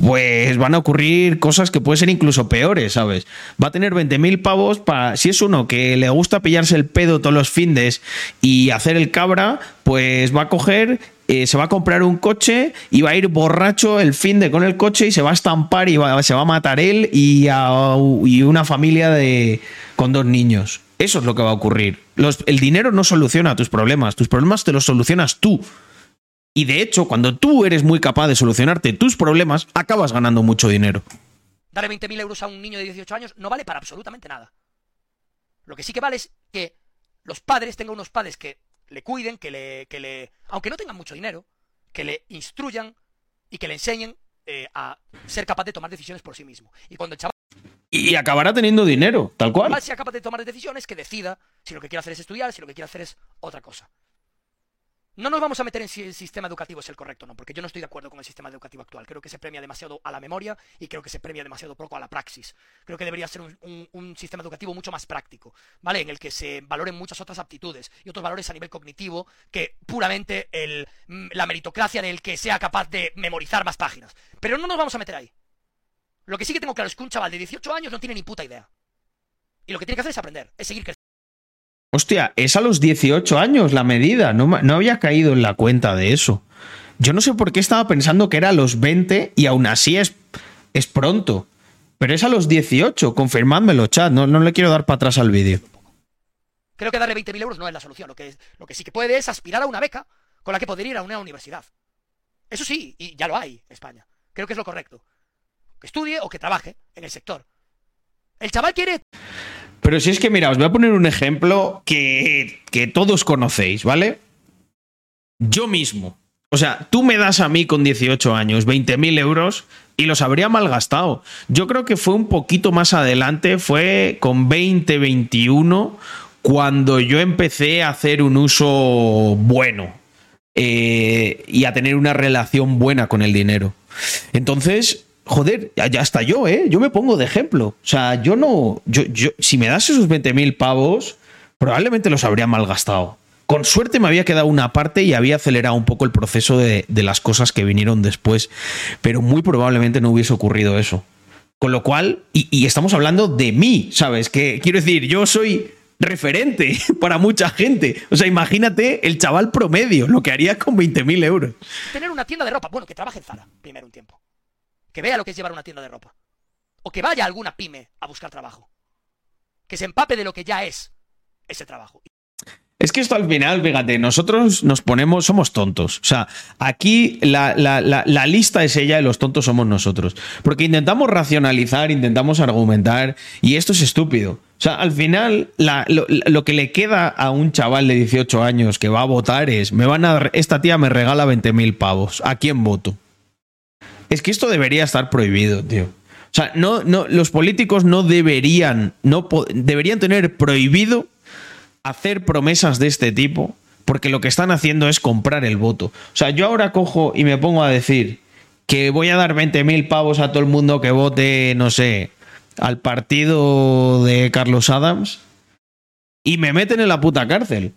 pues van a ocurrir cosas que pueden ser incluso peores, ¿sabes? Va a tener 20.000 pavos para... Si es uno que le gusta pillarse el pedo todos los findes y hacer el cabra, pues va a coger... eh, se va a comprar un coche y va a ir borracho el fin de con el coche y se va a estampar y va- se va a matar él y, a- y una familia de con dos niños. Eso es lo que va a ocurrir. El dinero no soluciona tus problemas, tus problemas te los solucionas tú. Y de hecho, cuando tú eres muy capaz de solucionarte tus problemas, acabas ganando mucho dinero. Darle 20.000 euros a un niño de 18 años no vale para absolutamente nada. Lo que sí que vale es que los padres tengan unos padres que le cuiden, que le, que le, aunque no tengan mucho dinero, que le instruyan y que le enseñen eh, a ser capaz de tomar decisiones por sí mismo. Y cuando el chaval Y acabará teniendo dinero, tal cual. sea capaz de tomar decisiones, que decida si lo que quiere hacer es estudiar, si lo que quiere hacer es otra cosa. No nos vamos a meter en si el sistema educativo es el correcto no, porque yo no estoy de acuerdo con el sistema educativo actual. Creo que se premia demasiado a la memoria y creo que se premia demasiado poco a la praxis. Creo que debería ser un, sistema educativo mucho más práctico, ¿vale? En el que se valoren muchas otras aptitudes y otros valores a nivel cognitivo que puramente mm, la meritocracia del que sea capaz de memorizar más páginas. Pero no nos vamos a meter ahí. Lo que sí que tengo claro es que un chaval de 18 años no tiene ni puta idea. Y lo que tiene que hacer es aprender, es seguir creciendo. Hostia, es a los 18 años la medida. No, no había caído en la cuenta de eso. Yo no sé por qué estaba pensando que era a los 20 y aún así es, es pronto. Pero es a los 18. Confirmádmelo, chat. No, no le quiero dar para atrás al vídeo. Creo que darle 20.000 euros no es la solución. Lo que, lo que sí que puede es aspirar a una beca con la que poder ir a una universidad. Eso sí, y ya lo hay en España. Creo que es lo correcto. Que estudie o que trabaje en el sector. El chaval quiere Pero si es que, mira, os voy a poner un ejemplo que, que todos conocéis, ¿vale? Yo mismo. O sea, tú me das a mí con 18 años 20.000 euros y los habría malgastado. Yo creo que fue un poquito más adelante, fue con 20, 21, cuando yo empecé a hacer un uso bueno eh, y a tener una relación buena con el dinero. Entonces, joder, ya, hasta yo, ¿eh? Yo me pongo de ejemplo. O sea, yo no. Yo, yo, si me das esos 20.000 pavos, probablemente los habría malgastado. Con suerte me había quedado una parte y había acelerado un poco el proceso de, las cosas que vinieron después. Pero muy probablemente no hubiese ocurrido eso. Con lo cual, y, y estamos hablando de mí, ¿sabes? Que quiero decir, yo soy referente <laughs> para mucha gente. O sea, imagínate el chaval promedio, lo que haría con 20.000 euros. tener una tienda de ropa. Bueno, que trabaje en Zara primero un tiempo. Que vea lo que es llevar una tienda de ropa. O que vaya a alguna pyme a buscar trabajo. Que se empape de lo que ya es ese trabajo. Es que esto al final, fíjate, nosotros nos ponemos, somos tontos. O sea, aquí la, la- la- lista es ella y los tontos somos nosotros. Porque intentamos racionalizar, intentamos argumentar y esto es estúpido. O sea, al final, lo, lo que le queda a un chaval de 18 años que va a votar es, me van a, esta tía me regala 20.000 pavos. ¿A quién voto? Es que esto debería estar prohibido, tío. O sea, no, no, los políticos no deberían, no deberían tener prohibido hacer promesas de este tipo, porque lo que están haciendo es comprar el voto. O sea, yo ahora cojo y me pongo a decir que voy a dar 20.000 pavos a todo el mundo que vote, no sé, al partido de Carlos Adams y me meten en la puta cárcel.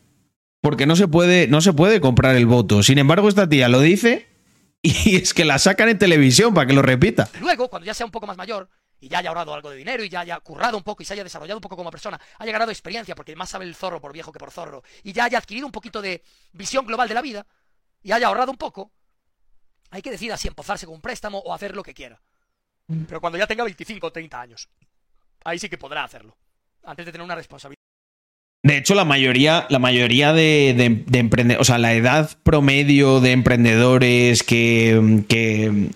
Porque no se puede, no se puede comprar el voto. Sin embargo, esta tía lo dice Y <laughs> es que la sacan en televisión para que lo repita. Luego, cuando ya sea un poco más mayor y ya haya ahorrado algo de dinero y ya haya currado un poco y se haya desarrollado un poco como persona, haya ganado experiencia, porque más sabe el zorro por viejo que por zorro, y ya haya adquirido un poquito de visión global de la vida y haya ahorrado un poco, hay que decida si empozarse con un préstamo o hacer lo que quiera. Pero cuando ya tenga 25 o 30 años, ahí sí que podrá hacerlo, antes de tener una responsabilidad. De hecho, la mayoría, la mayoría de, de, de emprende- o sea, la edad promedio de emprendedores que,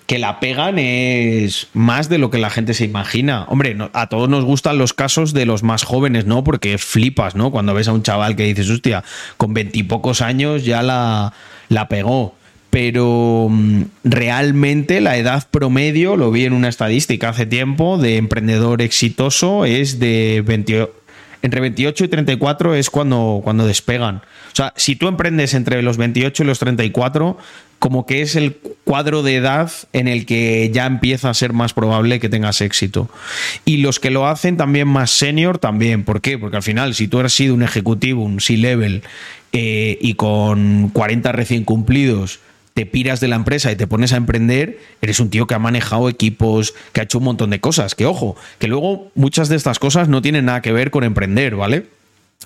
que, la pegan es más de lo que la gente se imagina. Hombre, a todos nos gustan los casos de los más jóvenes, ¿no? Porque flipas, ¿no? Cuando ves a un chaval que dices, hostia, con veintipocos años ya la, la pegó. Pero mm, realmente la edad promedio, lo vi en una estadística hace tiempo, de emprendedor exitoso es de 28 entre 28 y 34 es cuando, cuando despegan. O sea, si tú emprendes entre los 28 y los 34, como que es el cuadro de edad en el que ya empieza a ser más probable que tengas éxito. Y los que lo hacen también más senior, también. ¿Por qué? Porque al final, si tú has sido un ejecutivo, un C-level, eh, y con 40 recién cumplidos, te piras de la empresa y te pones a emprender, eres un tío que ha manejado equipos, que ha hecho un montón de cosas. Que ojo, que luego muchas de estas cosas no tienen nada que ver con emprender, ¿vale?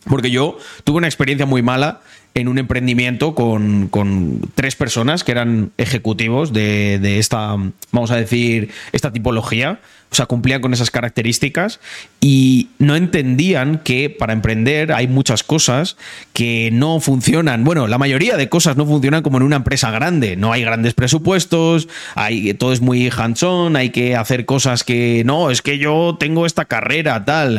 Porque yo tuve una experiencia muy mala en un emprendimiento con, con tres personas que eran ejecutivos de, de esta, vamos a decir, esta tipología. O sea, cumplían con esas características y no entendían que para emprender hay muchas cosas que no funcionan. Bueno, la mayoría de cosas no funcionan como en una empresa grande. No hay grandes presupuestos, hay, todo es muy hands-on, hay que hacer cosas que no, es que yo tengo esta carrera, tal.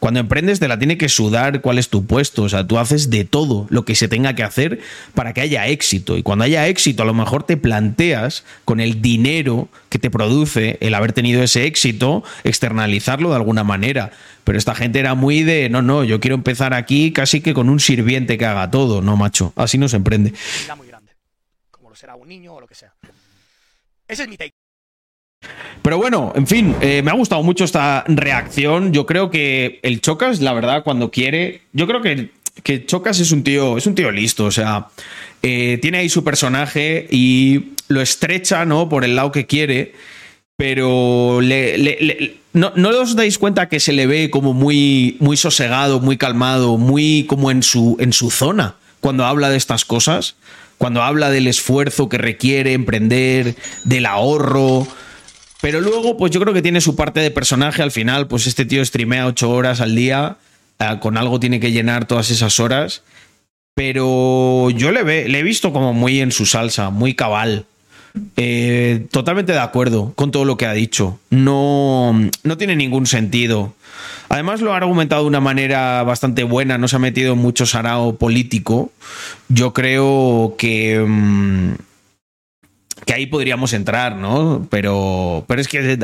Cuando emprendes te la tiene que sudar cuál es tu puesto. O sea, tú haces de todo lo que se tenga que hacer para que haya éxito. Y cuando haya éxito, a lo mejor te planteas con el dinero que te produce el haber tenido ese éxito, externalizarlo de alguna manera. Pero esta gente era muy de, no, no, yo quiero empezar aquí casi que con un sirviente que haga todo. No, macho, así no se emprende. muy grande, como lo será un niño o lo que sea. Ese es mi take. Pero bueno, en fin, eh, me ha gustado mucho esta reacción. Yo creo que el Chocas, la verdad, cuando quiere, yo creo que, que Chocas es un tío, es un tío listo. O sea, eh, tiene ahí su personaje y lo estrecha, ¿no? Por el lado que quiere. Pero le- no, no os dais cuenta que se le ve como muy, muy sosegado, muy calmado, muy como en su, en su zona cuando habla de estas cosas. Cuando habla del esfuerzo que requiere emprender, del ahorro, pero luego, pues yo creo que tiene su parte de personaje. Al final, pues este tío streamea ocho horas al día. Eh, con algo tiene que llenar todas esas horas. Pero yo le, ve, le he visto como muy en su salsa, muy cabal. Eh, totalmente de acuerdo con todo lo que ha dicho. No, no tiene ningún sentido. Además lo ha argumentado de una manera bastante buena, no se ha metido mucho sarao político. Yo creo que... mm, que ahí podríamos entrar, ¿no? Pero, pero es que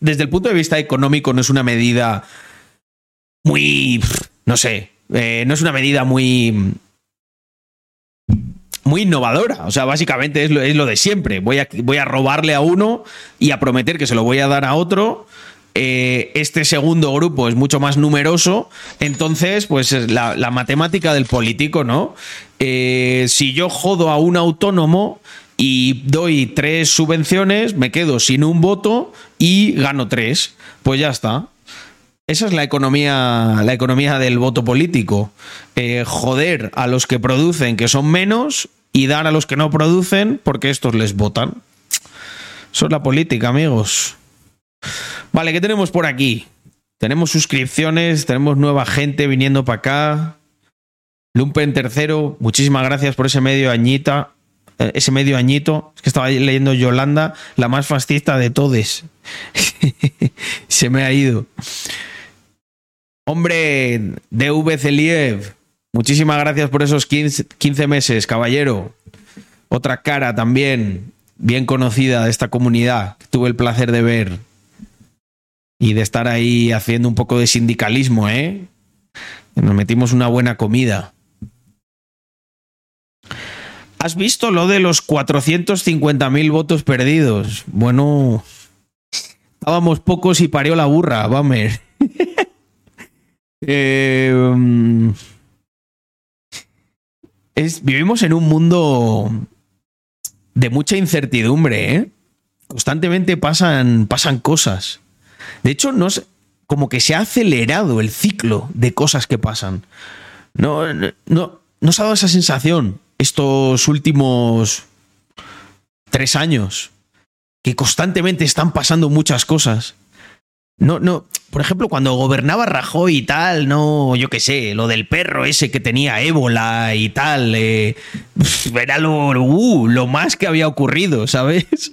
desde el punto de vista económico no es una medida muy, no sé, eh, no es una medida muy muy innovadora. O sea, básicamente es lo, es lo de siempre. Voy a, voy a robarle a uno y a prometer que se lo voy a dar a otro. Eh, este segundo grupo es mucho más numeroso. Entonces, pues es la, la matemática del político, ¿no? Eh, si yo jodo a un autónomo y doy tres subvenciones, me quedo sin un voto y gano tres. Pues ya está. Esa es la economía, la economía del voto político. Eh, joder a los que producen, que son menos, y dar a los que no producen porque estos les votan. Eso es la política, amigos. Vale, ¿qué tenemos por aquí? Tenemos suscripciones, tenemos nueva gente viniendo para acá. Lumpen tercero, muchísimas gracias por ese medio añita. eh, Ese medio añito. Es que estaba leyendo Yolanda, la más fascista de todes. <laughs> Se me ha ido. Hombre, DV Celiev, muchísimas gracias por esos 15, 15 meses, caballero. Otra cara también, bien conocida de esta comunidad, que tuve el placer de ver y de estar ahí haciendo un poco de sindicalismo, ¿eh? Nos metimos una buena comida. ¿Has visto lo de los 450.000 votos perdidos? Bueno, estábamos pocos y parió la burra, vamos. <laughs> Es, vivimos en un mundo de mucha incertidumbre, ¿eh? Constantemente pasan, pasan cosas. De hecho, no sé, como que se ha acelerado el ciclo de cosas que pasan. No, no, no, ¿no os ha dado esa sensación estos últimos tres años que constantemente están pasando muchas cosas. No, no, por ejemplo, cuando gobernaba Rajoy y tal, no, yo qué sé, lo del perro ese que tenía ébola y tal, eh, era lo, uh, lo más que había ocurrido, <laughs> ¿sabes?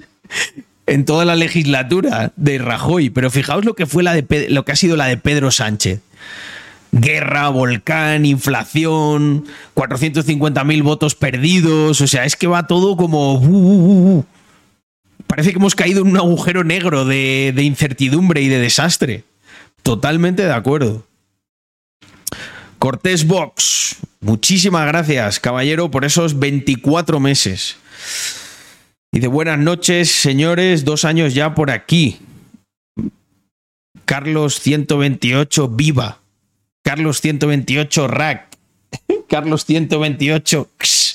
en toda la legislatura de Rajoy. Pero fijaos lo que fue la de lo que ha sido la de Pedro Sánchez. Guerra, volcán, inflación, 450.000 votos perdidos. O sea, es que va todo como. Uh, uh, Parece que hemos caído en un agujero negro de, de incertidumbre y de desastre. Totalmente de acuerdo. Cortés Box, muchísimas gracias, caballero, por esos 24 meses. Y de buenas noches, señores, dos años ya por aquí. Carlos 128, viva. Carlos 128, rack. <laughs> Carlos 128, X.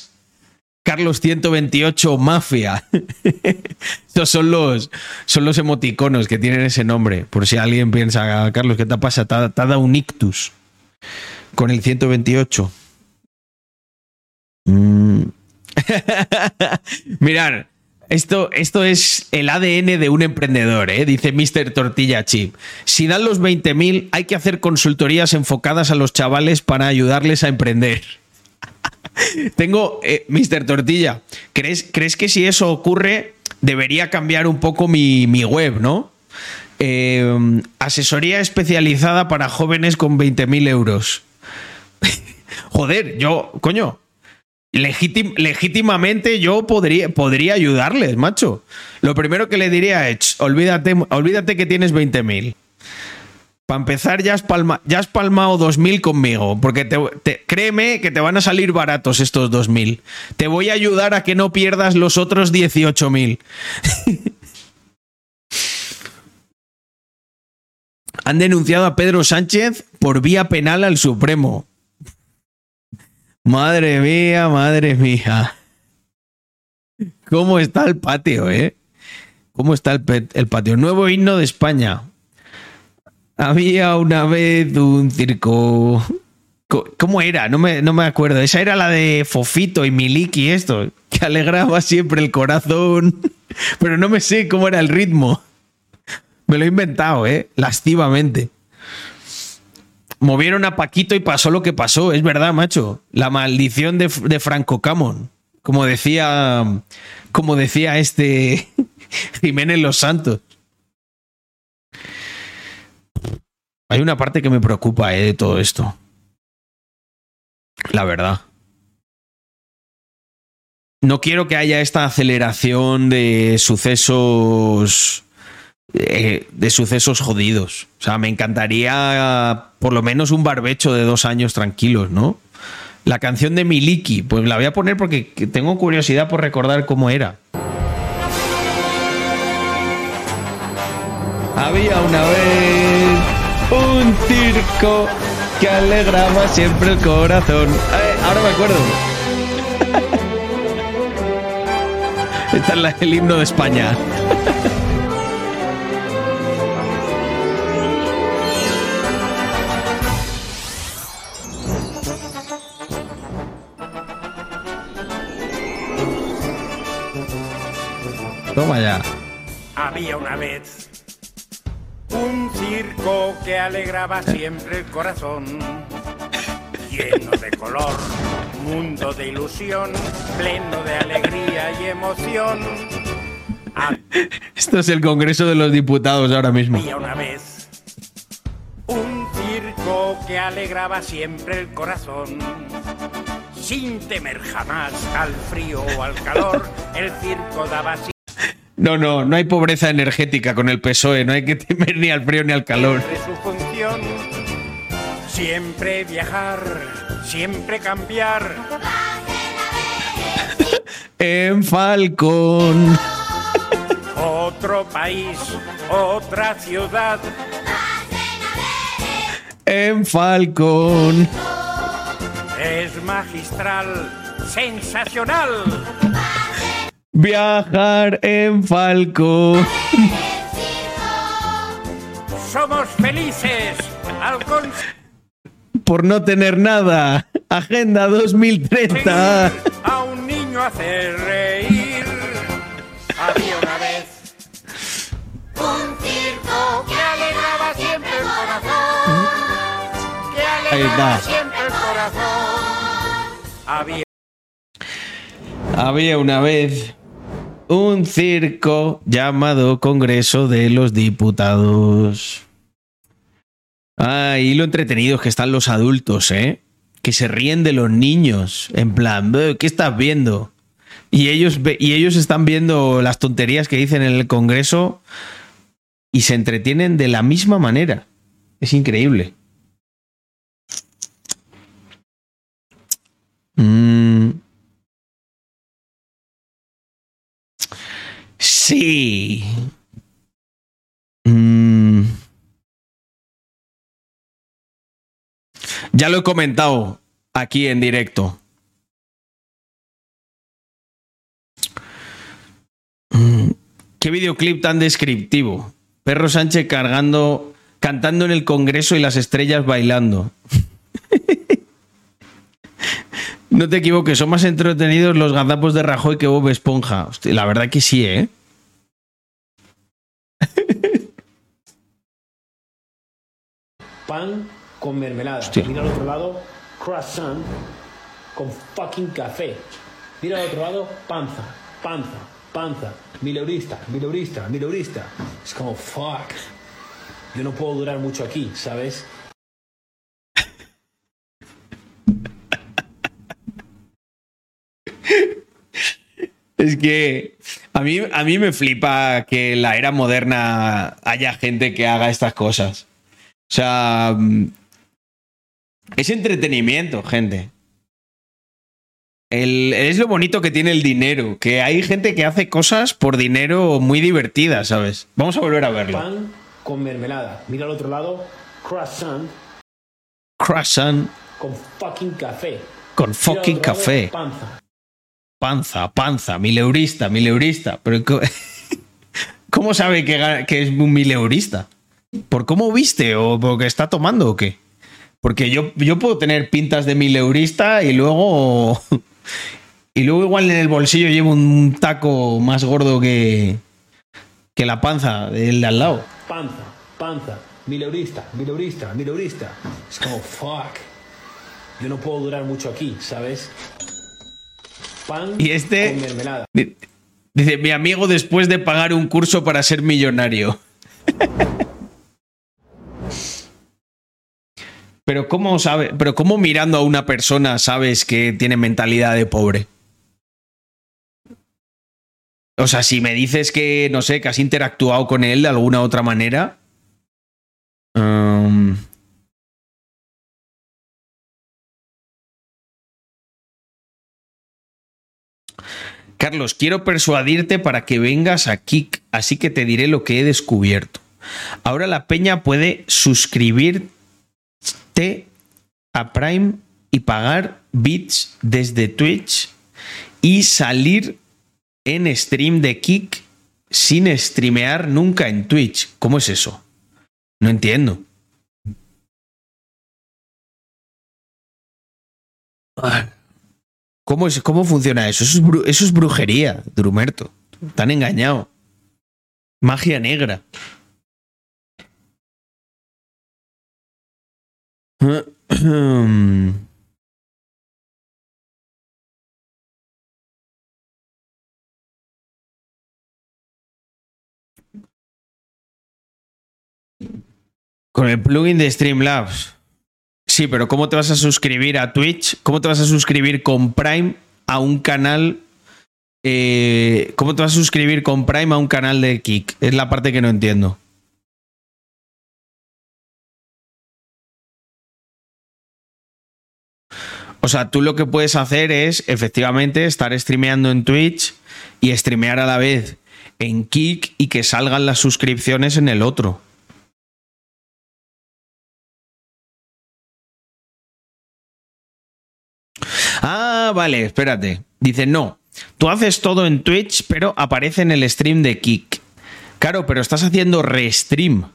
Carlos 128 Mafia. <laughs> Estos son los, son los emoticonos que tienen ese nombre. Por si alguien piensa, Carlos, ¿qué te pasa? Te te ha dado un ictus con el 128. Mm. <laughs> Mirar, esto, esto es el ADN de un emprendedor, ¿eh? dice Mr. Tortilla Chip. Si dan los 20.000, hay que hacer consultorías enfocadas a los chavales para ayudarles a emprender. Tengo, eh, Mr. Tortilla, ¿crees, ¿crees que si eso ocurre debería cambiar un poco mi, mi web, no? Eh, asesoría especializada para jóvenes con 20.000 euros. <laughs> Joder, yo, coño, legítim- legítimamente yo podría, podría ayudarles, macho. Lo primero que le diría es, olvídate, olvídate que tienes 20.000. Para empezar, ya has, palma- ya has palmado 2.000 conmigo, porque te- créeme que te van a salir baratos estos 2.000. Te voy a ayudar a que no pierdas los otros 18.000. <laughs> Han denunciado a Pedro Sánchez por vía penal al Supremo. Madre mía, madre mía. ¿Cómo está el patio, eh? ¿Cómo está el patio? Nuevo himno de España. Había una vez un circo. Co- ¿Cómo era? No me, no me acuerdo. Esa era la de Fofito y Miliki, esto, que alegraba siempre el corazón. <laughs> Pero no me sé cómo era el ritmo. Me lo he inventado, ¿eh? Lascivamente. Movieron a Paquito y pasó lo que pasó, es verdad, macho. La maldición de, de Franco Camon. Como decía. Como decía este <laughs> Jiménez Los Santos. Hay una parte que me preocupa eh, de todo esto. La verdad. No quiero que haya esta aceleración de sucesos. eh, de sucesos jodidos. O sea, me encantaría por lo menos un barbecho de dos años tranquilos, ¿no? La canción de Miliki, pues la voy a poner porque tengo curiosidad por recordar cómo era. Había una vez un circo que alegraba siempre el corazón. Eh, ahora me acuerdo. <laughs> Esta es la- el himno de España. <laughs> Toma ya. Había una vez que alegraba siempre el corazón, lleno de color, mundo de ilusión, pleno de alegría y emoción. Esto es el Congreso de los Diputados ahora mismo. Había una vez un circo que alegraba siempre el corazón. Sin temer jamás al frío o al calor, el circo daba No, no, no hay pobreza energética con el PSOE, no hay que temer ni al frío ni al calor. siempre su función. Siempre viajar, siempre cambiar. <laughs> En Falcón. Otro país, otra ciudad. En Falcón. Es magistral, sensacional. Viajar en Falco. Somos felices al Por no tener nada. Agenda 2030. a un niño hacer reír. Había una vez un circo que alegraba siempre el corazón. Que alegraba siempre el corazón. Había Había una vez un circo llamado Congreso de los Diputados. Ay, lo entretenidos que están los adultos, ¿eh? Que se ríen de los niños. En plan, "Buh, ¿qué estás viendo? Y ellos, y ellos están viendo las tonterías que dicen en el Congreso y se entretienen de la misma manera. Es increíble. Mm. Sí. Mm. Ya lo he comentado aquí en directo. Mm. Qué videoclip tan descriptivo. Perro Sánchez cargando, cantando en el Congreso y las estrellas bailando. <laughs> No te equivoques, son más entretenidos los gazapos de Rajoy que Bob Esponja. Hostia, la verdad que sí, ¿eh? Pan con mermelada. Hostia. Mira al otro lado, croissant con fucking café. Mira al otro lado, panza, panza, panza. Mileurista, mileurista, mileurista. Es como, fuck. Yo no puedo durar mucho aquí, ¿sabes? Es que a mí, a mí me flipa que en la era moderna haya gente que haga estas cosas. O sea, mm, es entretenimiento, gente. El- es lo bonito que tiene el dinero, que hay gente que hace cosas por dinero muy divertidas, ¿sabes? Vamos a volver a verlo. Pan con mermelada. Mira al otro lado, croissant Croissant con fucking café. con fucking lado, café. Panza. Panza, panza, mileurista, mileurista. Pero <laughs> ¿cómo sabe que, que es un mileurista? ¿Por cómo viste o porque está tomando o qué? Porque yo, yo puedo tener pintas de mileurista y luego. <laughs> Y luego igual en el bolsillo llevo un taco más gordo que. que la panza del de al lado. Panza, panza. Mileurista, mileurista, mileurista. Es como, fuck. Yo no puedo durar mucho aquí, ¿sabes? Pan Y este- con mermelada. Di- Dice, mi amigo después de pagar un curso para ser millonario. <laughs> Pero ¿cómo sabe? Pero ¿cómo mirando a una persona sabes que tiene mentalidad de pobre? O sea, si me dices que, no sé, que has interactuado con él de alguna otra manera. um, Carlos, quiero persuadirte para que vengas a Kik, así que te diré lo que he descubierto. Ahora la peña puede suscribirte a Prime y pagar bits desde Twitch y salir en stream de Kik sin streamear nunca en Twitch. ¿Cómo es eso? No entiendo. ¿Cómo, es, ¿Cómo funciona eso? Eso es, bru- eso es brujería, Drumerto. Tan engañado. Magia negra. Con el plugin de Streamlabs. Sí, pero ¿cómo te vas a suscribir a Twitch? ¿Cómo te vas a suscribir con Prime a un canal? eh, ¿Cómo te vas a suscribir con Prime a un canal de Kik? Es la parte que no entiendo. O sea, tú lo que puedes hacer es efectivamente estar streameando en Twitch y streamear a la vez en Kik y que salgan las suscripciones en el otro. Ah, vale, espérate. Dice, no. tú haces todo en Twitch, pero aparece en el stream de Kik. Claro, pero estás haciendo restream.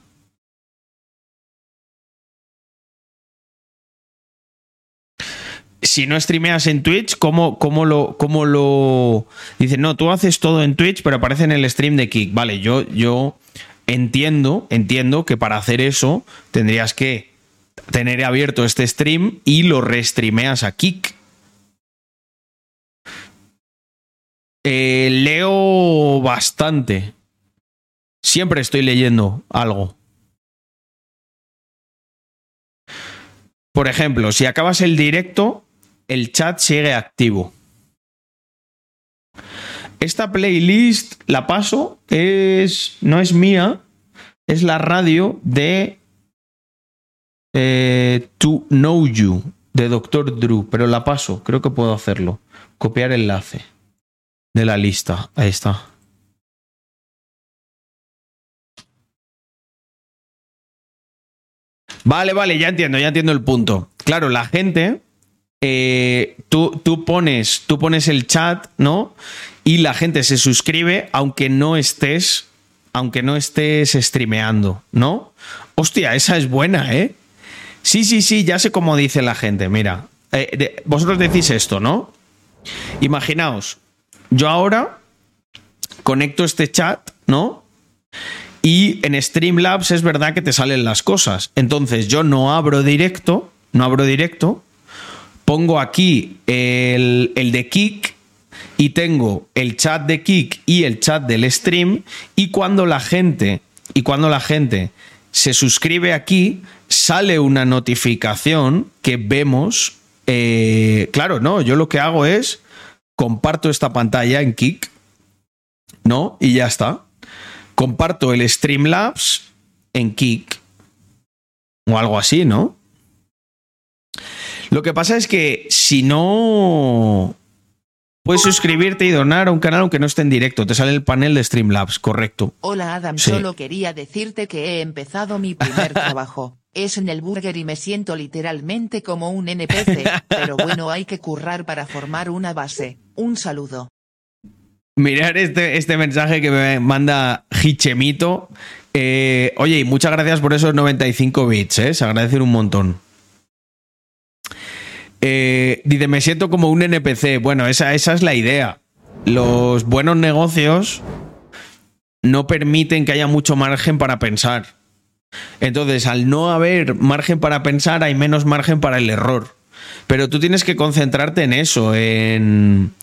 Si no streameas en Twitch, ¿cómo, cómo lo, cómo lo...? Dice, no, tú haces todo en Twitch, pero aparece en el stream de Kik. Vale, yo, yo entiendo, entiendo que para hacer eso tendrías que tener abierto este stream y lo restreameas a Kik. Eh, leo bastante. Siempre estoy leyendo algo. Por ejemplo, si acabas el directo, el chat sigue activo. Esta playlist la paso, es no es mía, es la radio de eh, To Know You de Dr. Drew, pero la paso, creo que puedo hacerlo. Copiar enlace de la lista. Ahí está. Vale, vale, ya entiendo, ya entiendo el punto. Claro, la gente, eh, tú, pones, tú pones el chat, ¿no? Y la gente se suscribe aunque no estés, aunque no estés streameando, ¿no? Hostia, esa es buena, ¿eh? Sí, sí, sí, ya sé cómo dice la gente. Mira, eh, vosotros decís esto, ¿no? Imaginaos, yo ahora conecto este chat, ¿no? Y en Streamlabs es verdad que te salen las cosas. Entonces yo no abro directo, no abro directo, pongo aquí el, el de Kik y tengo el chat de Kik y el chat del stream. Y cuando la gente y cuando la gente se suscribe aquí sale una notificación que vemos eh, claro no yo lo que hago es comparto esta pantalla en Kik no y ya está. Comparto el Streamlabs en Kik o algo así no lo que pasa es que si no Puedes suscribirte y donar a un canal aunque no esté en directo. Te sale el panel de Streamlabs, correcto. Hola Adam, Sí. solo quería decirte que he empezado mi primer <laughs> trabajo. Es en el burger y me siento literalmente como un NPC, <laughs> pero bueno, hay que currar para formar una base. Un saludo. Mirar este, este mensaje que me manda Hichemito. Eh, oye, y muchas gracias por esos 95 bits, ¿eh? Se agradecen un montón. Eh, dice, me siento como un NPC. Bueno, esa, es la idea. Los buenos negocios no permiten que haya mucho margen para pensar. Entonces, al no haber margen para pensar, hay menos margen para el error. Pero tú tienes que concentrarte en eso, en...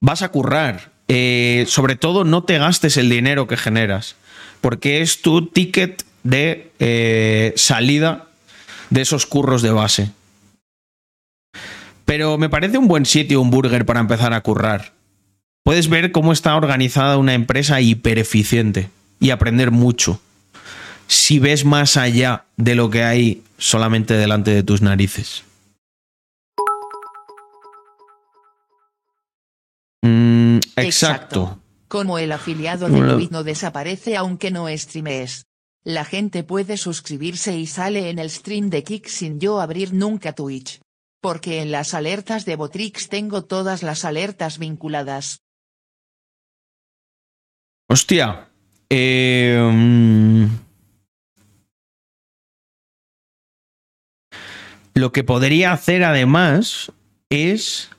Vas a currar. Eh, sobre todo, no te gastes el dinero que generas, porque es tu ticket de eh, salida de esos curros de base. Pero me parece un buen sitio un burger para empezar a currar. Puedes ver cómo está organizada una empresa hiper eficiente y aprender mucho. Si ves más allá de lo que hay solamente delante de tus narices. Mm, exacto. Como el afiliado de Twitch no desaparece aunque no streames. La gente puede suscribirse y sale en el stream de Kik sin yo abrir nunca Twitch. Porque en las alertas de Botrix tengo todas las alertas vinculadas. Hostia. Mm, lo que podría hacer además es.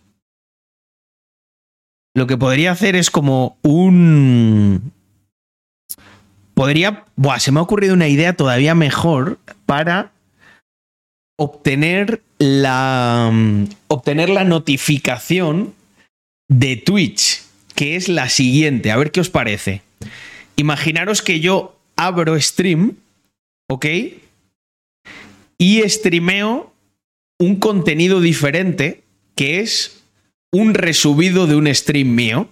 Lo que podría hacer es como un. Podría. Buah, se me ha ocurrido una idea todavía mejor para obtener la. mm, Obtener la notificación de Twitch, que es la siguiente. A ver qué os parece. Imaginaros que yo abro stream, ¿ok? Y streameo un contenido diferente, que es un resubido de un stream mío.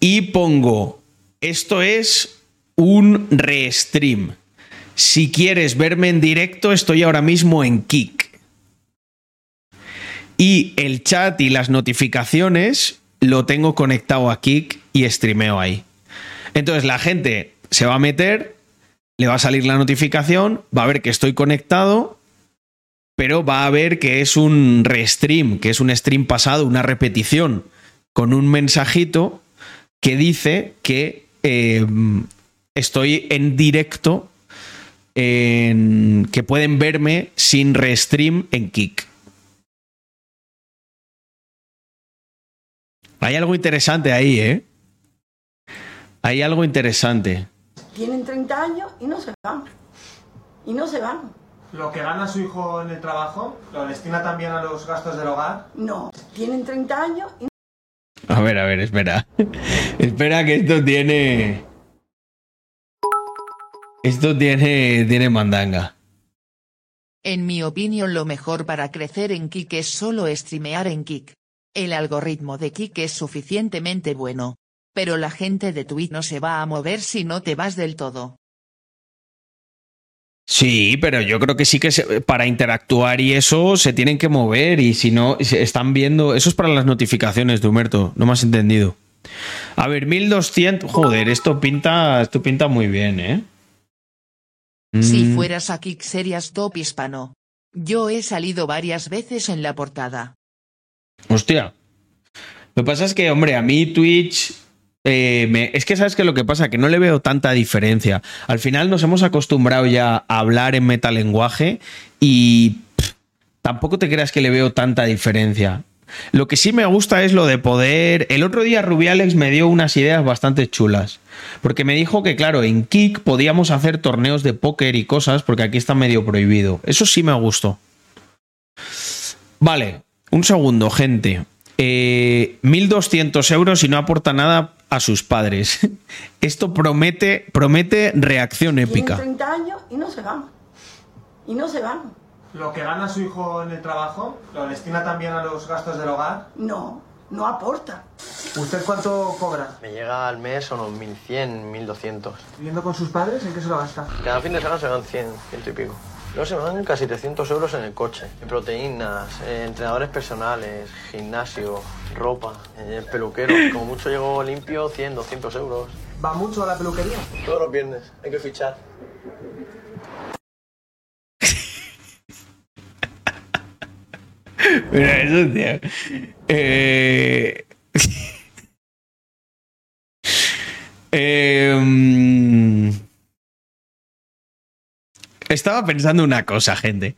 Y pongo, esto es un restream. Si quieres verme en directo, estoy ahora mismo en Kik. Y el chat y las notificaciones lo tengo conectado a Kik y streameo ahí. Entonces la gente se va a meter, le va a salir la notificación, va a ver que estoy conectado, pero va a ver que es un restream, que es un stream pasado, una repetición. con un mensajito que dice que eh, estoy en directo, en- que pueden verme sin restream en Kik. Hay algo interesante ahí, ¿eh? Hay algo interesante. Tienen 30 años y no se van. Y no se van. ¿Lo que gana su hijo en el trabajo lo destina también a los gastos del hogar? No. Tienen 30 años y A ver, a ver, espera. <laughs> espera que esto tiene. Esto tiene. tiene mandanga. En mi opinión lo mejor para crecer en Kik es solo streamear en Kik. El algoritmo de Kik es suficientemente bueno. Pero la gente de Twitch no se va a mover si no te vas del todo. Sí, pero yo creo que sí que se- para interactuar y eso se tienen que mover y si no, están viendo... Eso es para las notificaciones de Humerto, no me has entendido. A ver, 1200... Joder, esto pinta, esto pinta muy bien, ¿eh? Si Mm, fueras a Kik serías top hispano. Yo he salido varias veces en la portada. Hostia. Lo que pasa es que, hombre, a mí Twitch... eh, me- es que sabes que lo que pasa, que no le veo tanta diferencia. Al final nos hemos acostumbrado ya a hablar en metalenguaje y pff, tampoco te creas que le veo tanta diferencia. Lo que sí me gusta es lo de poder. El otro día Rubialex me dio unas ideas bastante chulas. Porque me dijo que, claro, en Kik podíamos hacer torneos de póker y cosas, porque aquí está medio prohibido. Eso sí me gustó. Vale, un segundo, gente. Eh, 1.200 euros y no aporta nada a sus padres. <laughs> Esto promete, promete reacción épica. 30 años y no se van. Y no se van. ¿Lo que gana su hijo en el trabajo lo destina también a los gastos del hogar? No. No aporta. ¿Usted cuánto cobra? Me llega al mes unos 1100, 1200. ¿Viviendo con sus padres? ¿En qué se lo gasta? Cada fin de semana se van 100, ciento y pico. Luego se me van casi 300 euros en el coche. En proteínas, eh, entrenadores personales, gimnasio, ropa, eh, peluquero. Como mucho llego limpio 100, 200 euros. ¿Va mucho a la peluquería? Todos los viernes, hay que fichar. Eh... <laughs> Em, Estaba pensando una cosa, gente.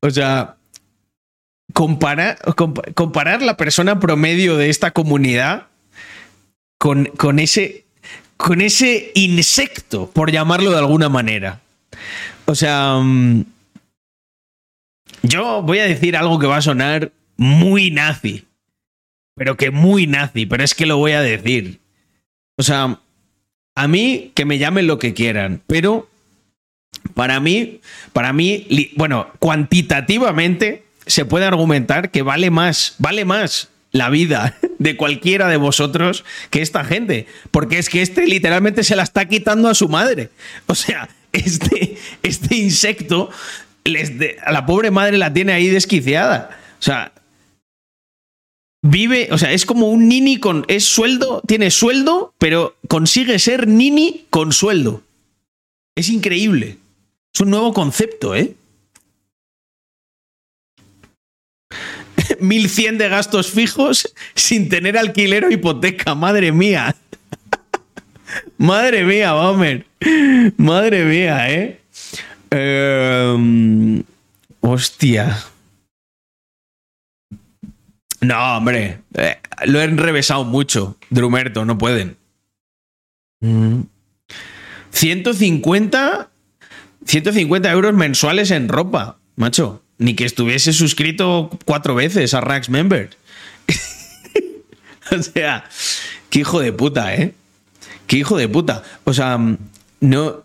O sea, comparar, compa- comparar la persona promedio de esta comunidad con, con ese, con ese insecto, por llamarlo de alguna manera. O sea, mm, yo voy a decir algo que va a sonar muy nazi. Pero que muy nazi, pero es que lo voy a decir. O sea, a mí que me llamen lo que quieran, pero para mí, para mí, bueno, cuantitativamente se puede argumentar que vale más, vale más la vida <laughs> de cualquiera de vosotros que esta gente, porque es que este literalmente se la está quitando a su madre. O sea, este, este insecto a la pobre madre la tiene ahí desquiciada. O sea, vive, o sea, es como un nini con es sueldo, tiene sueldo, pero consigue ser nini con sueldo. Es increíble. Es un nuevo concepto, ¿eh? <laughs> 1100 de gastos fijos sin tener alquiler o hipoteca, madre mía. <laughs> madre mía, Homer. Madre mía, ¿eh? Em, hostia. No, hombre. eh, lo he enrevesado mucho. Drumerto, no pueden. Mm. 150 150 euros mensuales en ropa, macho. Ni que estuviese suscrito cuatro veces a Rax Member. <laughs> o sea, qué hijo de puta, ¿eh? Qué hijo de puta. O sea, no,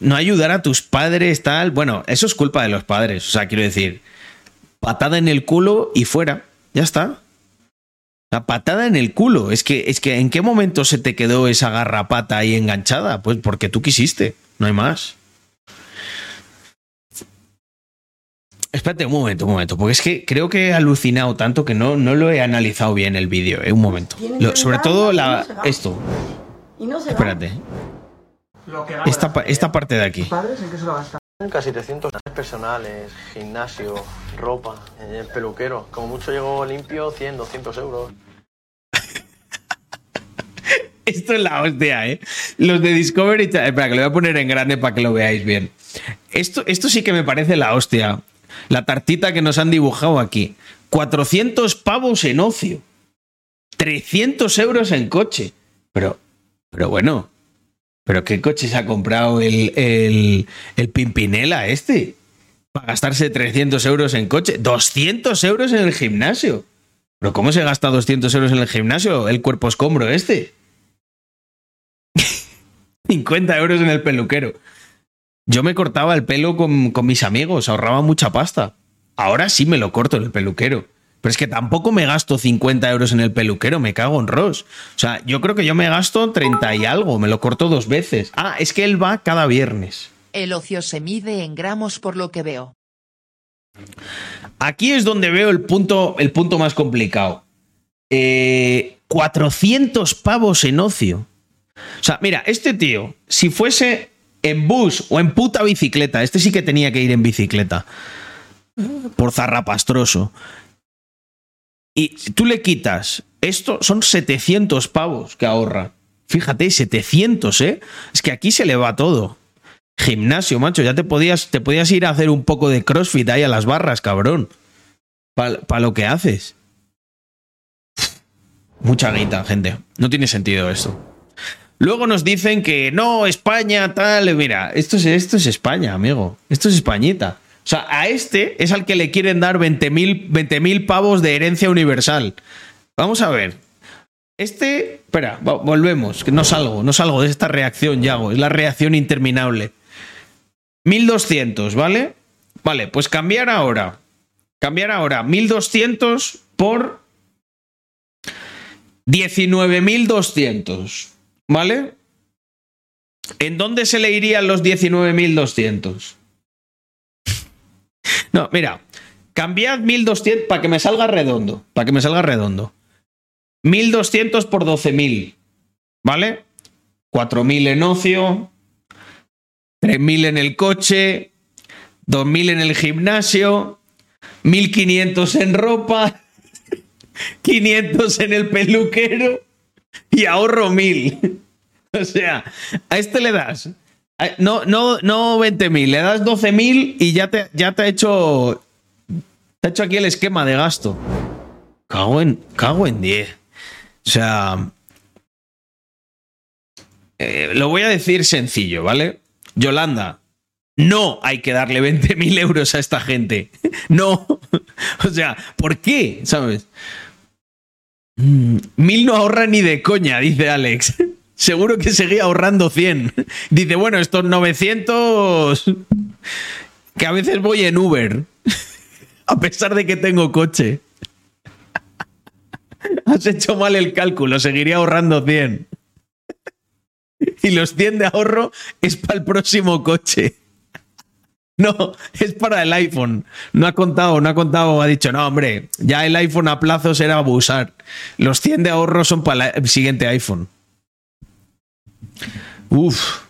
no ayudar a tus padres, tal. Bueno, eso es culpa de los padres. O sea, quiero decir, patada en el culo y fuera. Ya está. La patada en el culo. Es que, es que, ¿en qué momento se te quedó esa garrapata ahí enganchada? Pues porque tú quisiste. No hay más. Espérate un momento, un momento, porque es que creo que he alucinado tanto que no, no lo he analizado bien el vídeo. eh, un momento. Lo- sobre 30 todo la, esto. Y no se van. Espérate. Esta, esta parte de aquí. padres, ¿en qué se lo gasta? Casi 300 personales, gimnasio, ropa, eh, peluquero. Como mucho llego limpio 100, 200 euros. <laughs> Esto es la hostia, ¿eh? Los de Discovery. Channel- Espera, que lo voy a poner en grande para que lo veáis bien. Esto, esto sí que me parece la hostia. La tartita que nos han dibujado aquí. 400 pavos en ocio. 300 euros en coche. Pero, pero bueno. ¿Pero qué coche se ha comprado el, el, el Pimpinela este? Para gastarse 300 euros en coche. 200 euros en el gimnasio. ¿Pero cómo se gasta 200 euros en el gimnasio? El cuerpo escombro este. <laughs> 50 euros en el peluquero. Yo me cortaba el pelo con, con mis amigos, ahorraba mucha pasta. Ahora sí me lo corto en el peluquero. Pero es que tampoco me gasto 50 euros en el peluquero, me cago en Ross. O sea, yo creo que yo me gasto 30 y algo, me lo corto dos veces. Ah, es que él va cada viernes. El ocio se mide en gramos por lo que veo. Aquí es donde veo el punto, el punto más complicado. Eh, 400 pavos en ocio. O sea, mira, este tío, si fuese en bus o en puta bicicleta, este sí que tenía que ir en bicicleta. Por zarrapastroso. Y tú le quitas esto, son 700 pavos que ahorra. Fíjate, 700, ¿eh? Es que aquí se le va todo. Gimnasio, macho, ya te podías, te podías ir a hacer un poco de crossfit ahí a las barras, cabrón. Para lo que haces. Mucha guita, gente. No tiene sentido esto. Luego nos dicen que no, España, tal. Mira, esto es, esto es España, amigo. Esto es Españita. O sea, a este es al que le quieren dar 20.000 20.000 pavos de herencia universal. Vamos a ver. Este. Espera, vo- volvemos. Que no salgo, no salgo de esta reacción, Yago. Es la reacción interminable. 1200, ¿vale? Vale, pues cambiar ahora. Cambiar ahora 1200 por 19.200, ¿vale? ¿En dónde se le irían los 19.200? No, mira, cambiad 1.200 para que me salga redondo, para que me salga redondo. 1.200 por 12.000, ¿vale? 4.000 en ocio, 3.000 en el coche, 2.000 en el gimnasio, 1.500 en ropa, <laughs> 500 en el peluquero y ahorro 1.000. <laughs> O sea, a este le das. No, no, no 20.000, le das 12.000 y ya te, ya te ha hecho. Te ha hecho aquí el esquema de gasto. Cago en, cago en 10. O sea. eh, lo voy a decir sencillo, ¿vale? Yolanda, no hay que darle 20.000 euros a esta gente. <laughs> No. <laughs> O sea, ¿por qué? ¿Sabes? Mm, Mil no ahorra ni de coña, dice Alex. <laughs> Seguro que seguía ahorrando 100. <laughs> Dice, bueno, estos 900 que a veces voy en Uber, <laughs> a pesar de que tengo coche. <laughs> Has hecho mal el cálculo, seguiría ahorrando 100. Y los 100 de ahorro es para el próximo coche. No, es para el iPhone. No ha contado, no ha contado, ha dicho, no, hombre, ya el iPhone a plazo será abusar. Los 100 de ahorro son para el siguiente iPhone. Uf,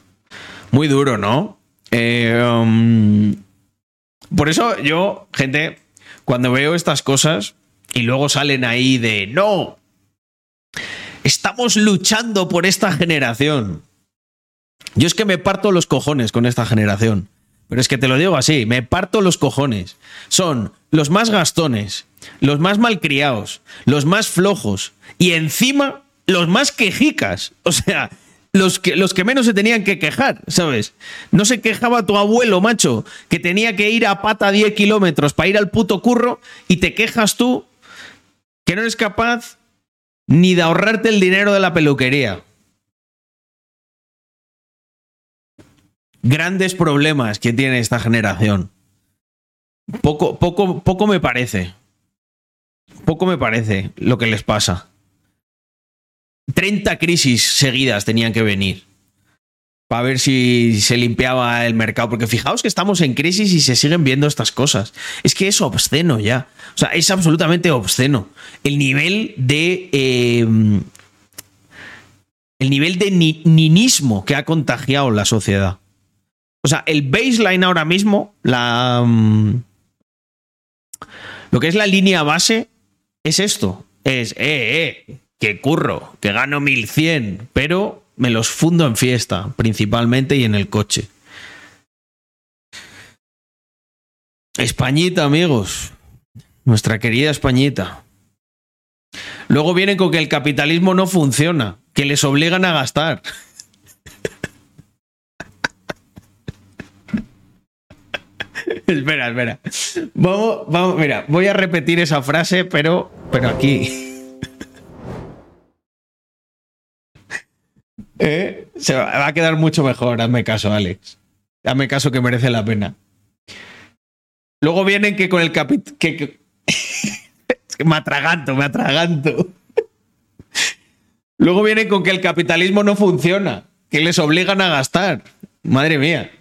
muy duro, ¿no? Eh, um, por eso yo, gente, cuando veo estas cosas y luego salen ahí de, no, estamos luchando por esta generación. Yo es que me parto los cojones con esta generación. Pero es que te lo digo así, me parto los cojones. Son los más gastones, los más malcriados, los más flojos y encima los más quejicas. <laughs> O sea, los que, menos se tenían que quejar, ¿sabes? No se quejaba tu abuelo, macho, que tenía que ir a pata 10 kilómetros para ir al puto curro y te quejas tú que no eres capaz ni de ahorrarte el dinero de la peluquería. Grandes problemas que tiene esta generación. Poco, poco, poco me parece. Poco me parece lo que les pasa. 30 crisis seguidas tenían que venir para ver si se limpiaba el mercado. Porque fijaos que estamos en crisis y se siguen viendo estas cosas. Es que es obsceno ya. O sea, es absolutamente obsceno. El nivel de. eh, el nivel de ni- ninismo que ha contagiado la sociedad. O sea, el baseline ahora mismo, la. mm, lo que es la línea base, es esto. Es, eh, eh. Que curro, que gano 1100, pero me los fundo en fiesta, principalmente y en el coche. Españita, amigos. Nuestra querida Españita. Luego vienen con que el capitalismo no funciona, que les obligan a gastar. <laughs> espera, espera. Vamos, vamos, mira, voy a repetir esa frase, pero, pero aquí. ¿Eh? Se va, a quedar mucho mejor, hazme caso, Alex. Hazme caso que merece la pena. Luego vienen que con el capit... Que, <laughs> es que me atraganto, me atraganto. Luego vienen con que el capitalismo no funciona, que les obligan a gastar. Madre mía,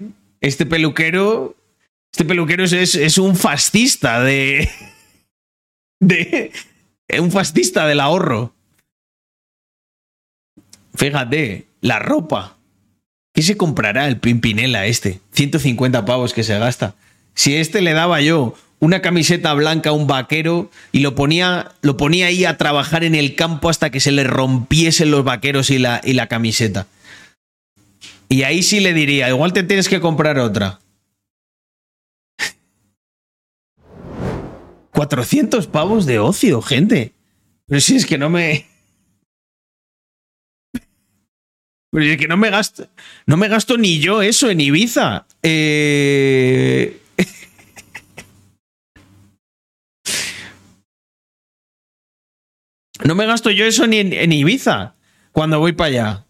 este peluquero, este peluquero es, es- es un fascista de, <laughs> de, un fascista del ahorro. Fíjate, la ropa. ¿Qué se comprará el Pimpinela este? 150 pavos que se gasta. Si este le daba yo una camiseta blanca a un vaquero y lo ponía, lo ponía ahí a trabajar en el campo hasta que se le rompiesen los vaqueros y la, y la camiseta. Y ahí sí le diría, igual te tienes que comprar otra. <laughs> 400 pavos de ocio, gente. Pero si es que no me... Pero es que no me gasto... No me gasto ni yo eso en Ibiza. Eh... No me gasto yo eso ni en, Ibiza cuando voy para allá.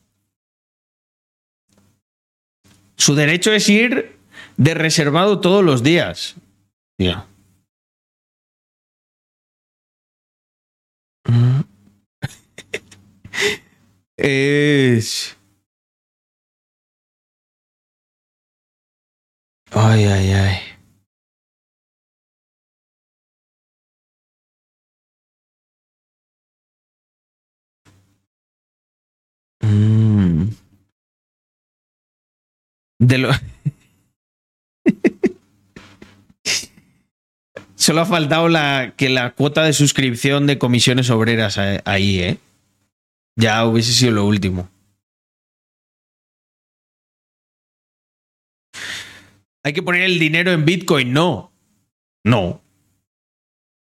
Su derecho es ir de reservado todos los días. Ya. <laughs> Es. Ay, ay, ay. Mm. De lo. <laughs> Solo ha faltado la, que la cuota de suscripción de comisiones obreras a- ahí, ¿eh? Ya hubiese sido lo último. Hay que poner el dinero en Bitcoin, no. No.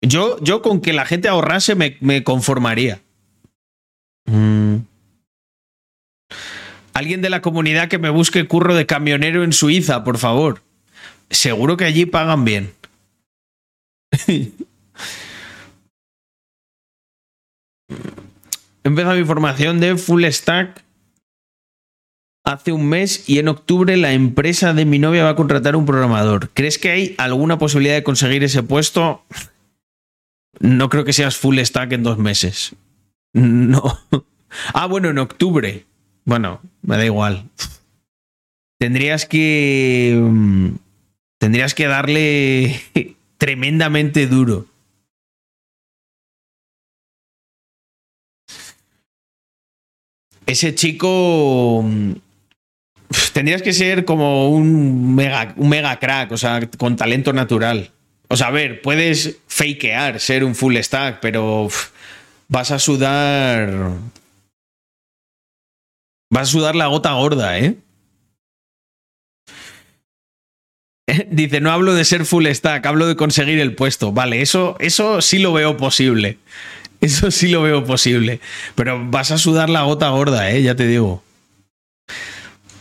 Yo, yo con que la gente ahorrase me, conformaría. Mm. Alguien de la comunidad que me busque curro de camionero en Suiza, por favor. Seguro que allí pagan bien. <laughs> He empezado mi formación de full stack hace un mes y en octubre la empresa de mi novia va a contratar un programador. ¿Crees que hay alguna posibilidad de conseguir ese puesto? No creo que seas full stack en dos meses. <laughs> No. Ah, bueno, en octubre. Bueno, me da igual. Tendrías que. mm, Tendrías que darle <laughs> tremendamente duro. Ese chico. Tendrías que ser como un mega, un mega crack, o sea, con talento natural. O sea, a ver, puedes fakear ser un full stack, pero vas a sudar. Vas a sudar la gota gorda, ¿eh? <laughs> Dice, no hablo de ser full stack, hablo de conseguir el puesto. Vale, eso, eso sí lo veo posible. Eso sí lo veo posible. Pero vas a sudar la gota gorda, ¿eh? Ya te digo.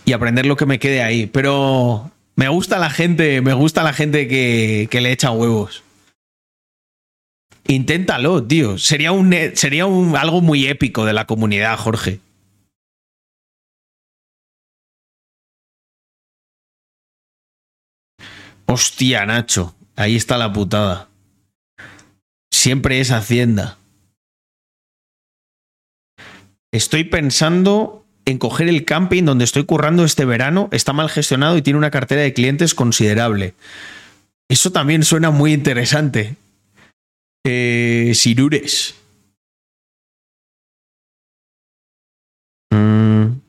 Y aprender lo que me quede ahí. Pero me gusta la gente, me gusta la gente que, que le echa huevos. Inténtalo, tío. Sería, un, sería un, algo muy épico de la comunidad, Jorge. Hostia, Nacho. Ahí está la putada. Siempre es Hacienda. Estoy pensando en coger el camping donde estoy currando este verano. Está mal gestionado y tiene una cartera de clientes considerable. Eso también suena muy interesante. Eh, Sirures. Mm.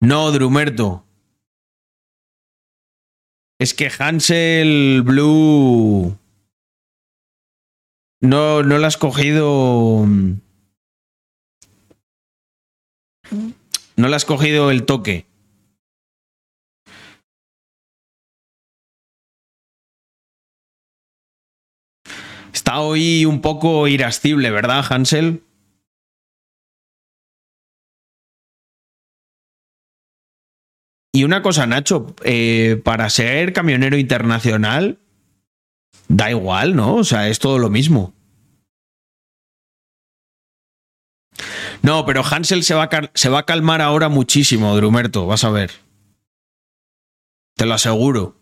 No, Drumerto. Es que Hansel Blue. No, no le has cogido. No le has cogido el toque. Está hoy un poco irascible, ¿verdad, Hansel? Y una cosa, Nacho, eh, para ser camionero internacional, da igual, ¿no? O sea, es todo lo mismo. No, pero Hansel se va, a se va a calmar ahora muchísimo, Drumerto, vas a ver. Te lo aseguro.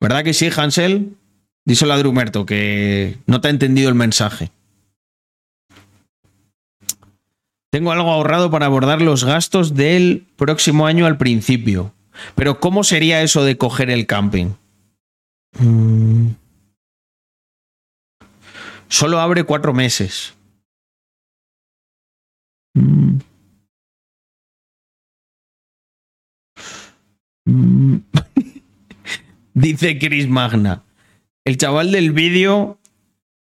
¿Verdad que sí, Hansel? Díselo a Drumerto, que no te ha entendido el mensaje. Tengo algo ahorrado para abordar los gastos del próximo año al principio. Pero ¿cómo sería eso de coger el camping? Mm. Solo abre cuatro meses. Mm. <laughs> Dice Chris Magna. El chaval del vídeo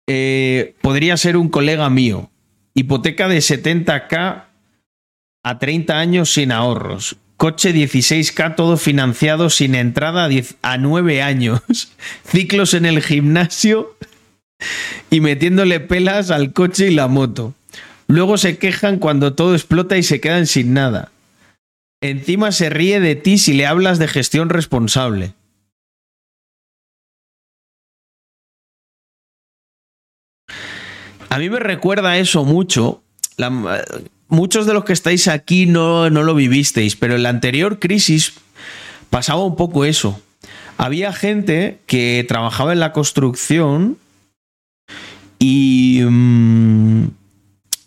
eh, podría ser un colega mío. Hipoteca de 70k a 30 años sin ahorros. Coche 16k todo financiado sin entrada a, 10 a 9 años. <laughs> Ciclos en el gimnasio y metiéndole pelas al coche y la moto. Luego se quejan cuando todo explota y se quedan sin nada. Encima se ríe de ti si le hablas de gestión responsable. A mí me recuerda eso mucho. Muchos de los que estáis aquí no, no lo vivisteis, pero en la anterior crisis pasaba un poco eso. Había gente que trabajaba en la construcción y mm,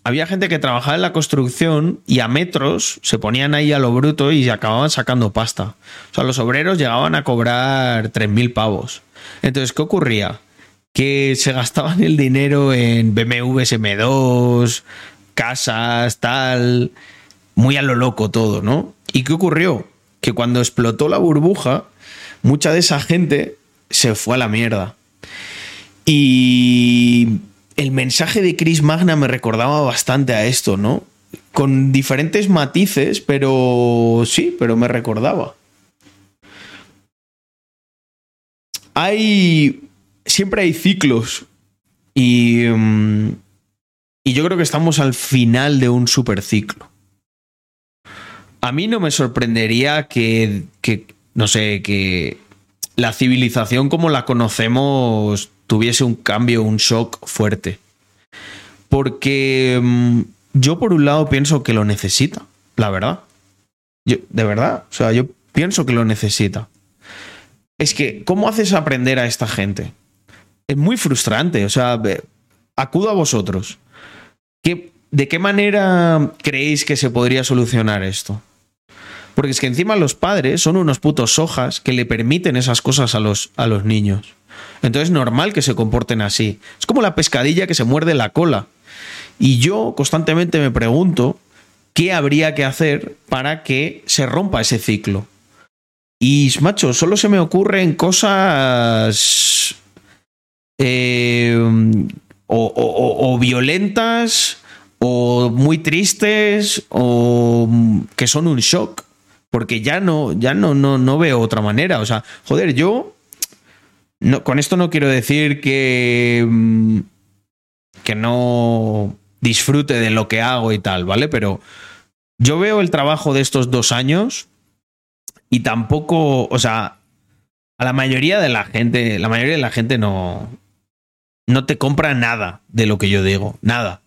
había gente que trabajaba en la construcción y a metros se ponían ahí a lo bruto y acababan sacando pasta. O sea, los obreros llegaban a cobrar 3.000 pavos. Entonces, ¿qué ocurría? Que se gastaban el dinero en BMWs M2, casas, tal, muy a lo loco todo, ¿no? ¿Y qué ocurrió? Que cuando explotó la burbuja, mucha de esa gente se fue a la mierda. Y el mensaje de Chris Magna me recordaba bastante a esto, ¿no? Con diferentes matices, pero sí, pero me recordaba. Hay. Siempre hay ciclos. Y. mm, y yo creo que estamos al final de un superciclo. A mí no me sorprendería que, que, no sé, que la civilización como la conocemos tuviese un cambio, un shock fuerte. Porque mm, yo por un lado pienso que lo necesita, la verdad. Yo, de verdad, o sea, yo pienso que lo necesita. Es que, ¿cómo haces aprender a esta gente? Es muy frustrante, o sea, acudo a vosotros. ¿Qué- ¿De qué manera creéis que se podría solucionar esto? Porque es que encima los padres son unos putos hojas que le permiten esas cosas a los, a los niños. Entonces es normal que se comporten así. Es como la pescadilla que se muerde la cola. Y yo constantemente me pregunto qué habría que hacer para que se rompa ese ciclo. Y, macho, solo se me ocurren cosas o- o violentas o muy tristes o mm, que son un shock porque ya no ya no no no veo otra manera. O sea joder yo no, con esto no quiero decir que mm, que no disfrute de lo que hago y tal vale pero yo veo el trabajo de estos dos años y tampoco o sea a la mayoría de la gente la mayoría de la gente no no te compra nada de lo que yo digo nada.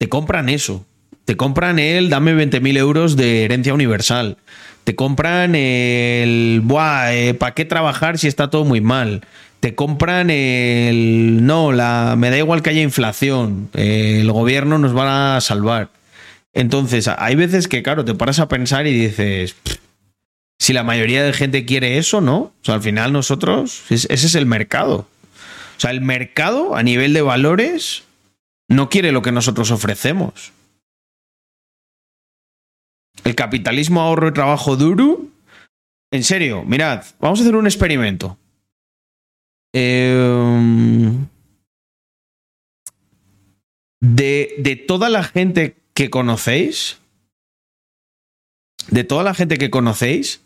Te compran eso. Te compran el dame 20.000 euros de herencia universal. Te compran el buah, eh, ¿para qué trabajar si está todo muy mal? Te compran el no, la me da igual que haya inflación. eh, el gobierno nos va a salvar. Entonces, hay veces que, claro, te paras a pensar y dices. "Pff, Si la mayoría de gente quiere eso, ¿no? O sea, al final nosotros. es- Ese es el mercado. O sea, el mercado a nivel de valores no quiere lo que nosotros ofrecemos. El capitalismo, ahorro y trabajo duro. En serio, mirad, vamos a hacer un experimento. Eh, de, de toda la gente que conocéis, de toda la gente que conocéis,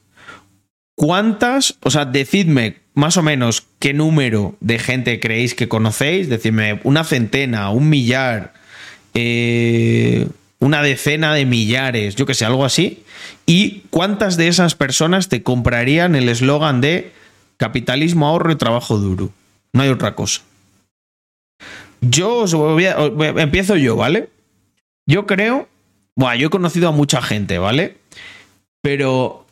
¿cuántas, o sea, decidme más o menos qué número de gente creéis que conocéis? Decidme una centena, un millar, eh, una decena de millares, yo que sé, algo así. ¿Y cuántas de esas personas te comprarían el eslogan de capitalismo, ahorro y trabajo duro? No hay otra cosa. Yo os voy a- empiezo yo, ¿vale? Yo creo, bueno, yo he conocido a mucha gente, ¿vale? Pero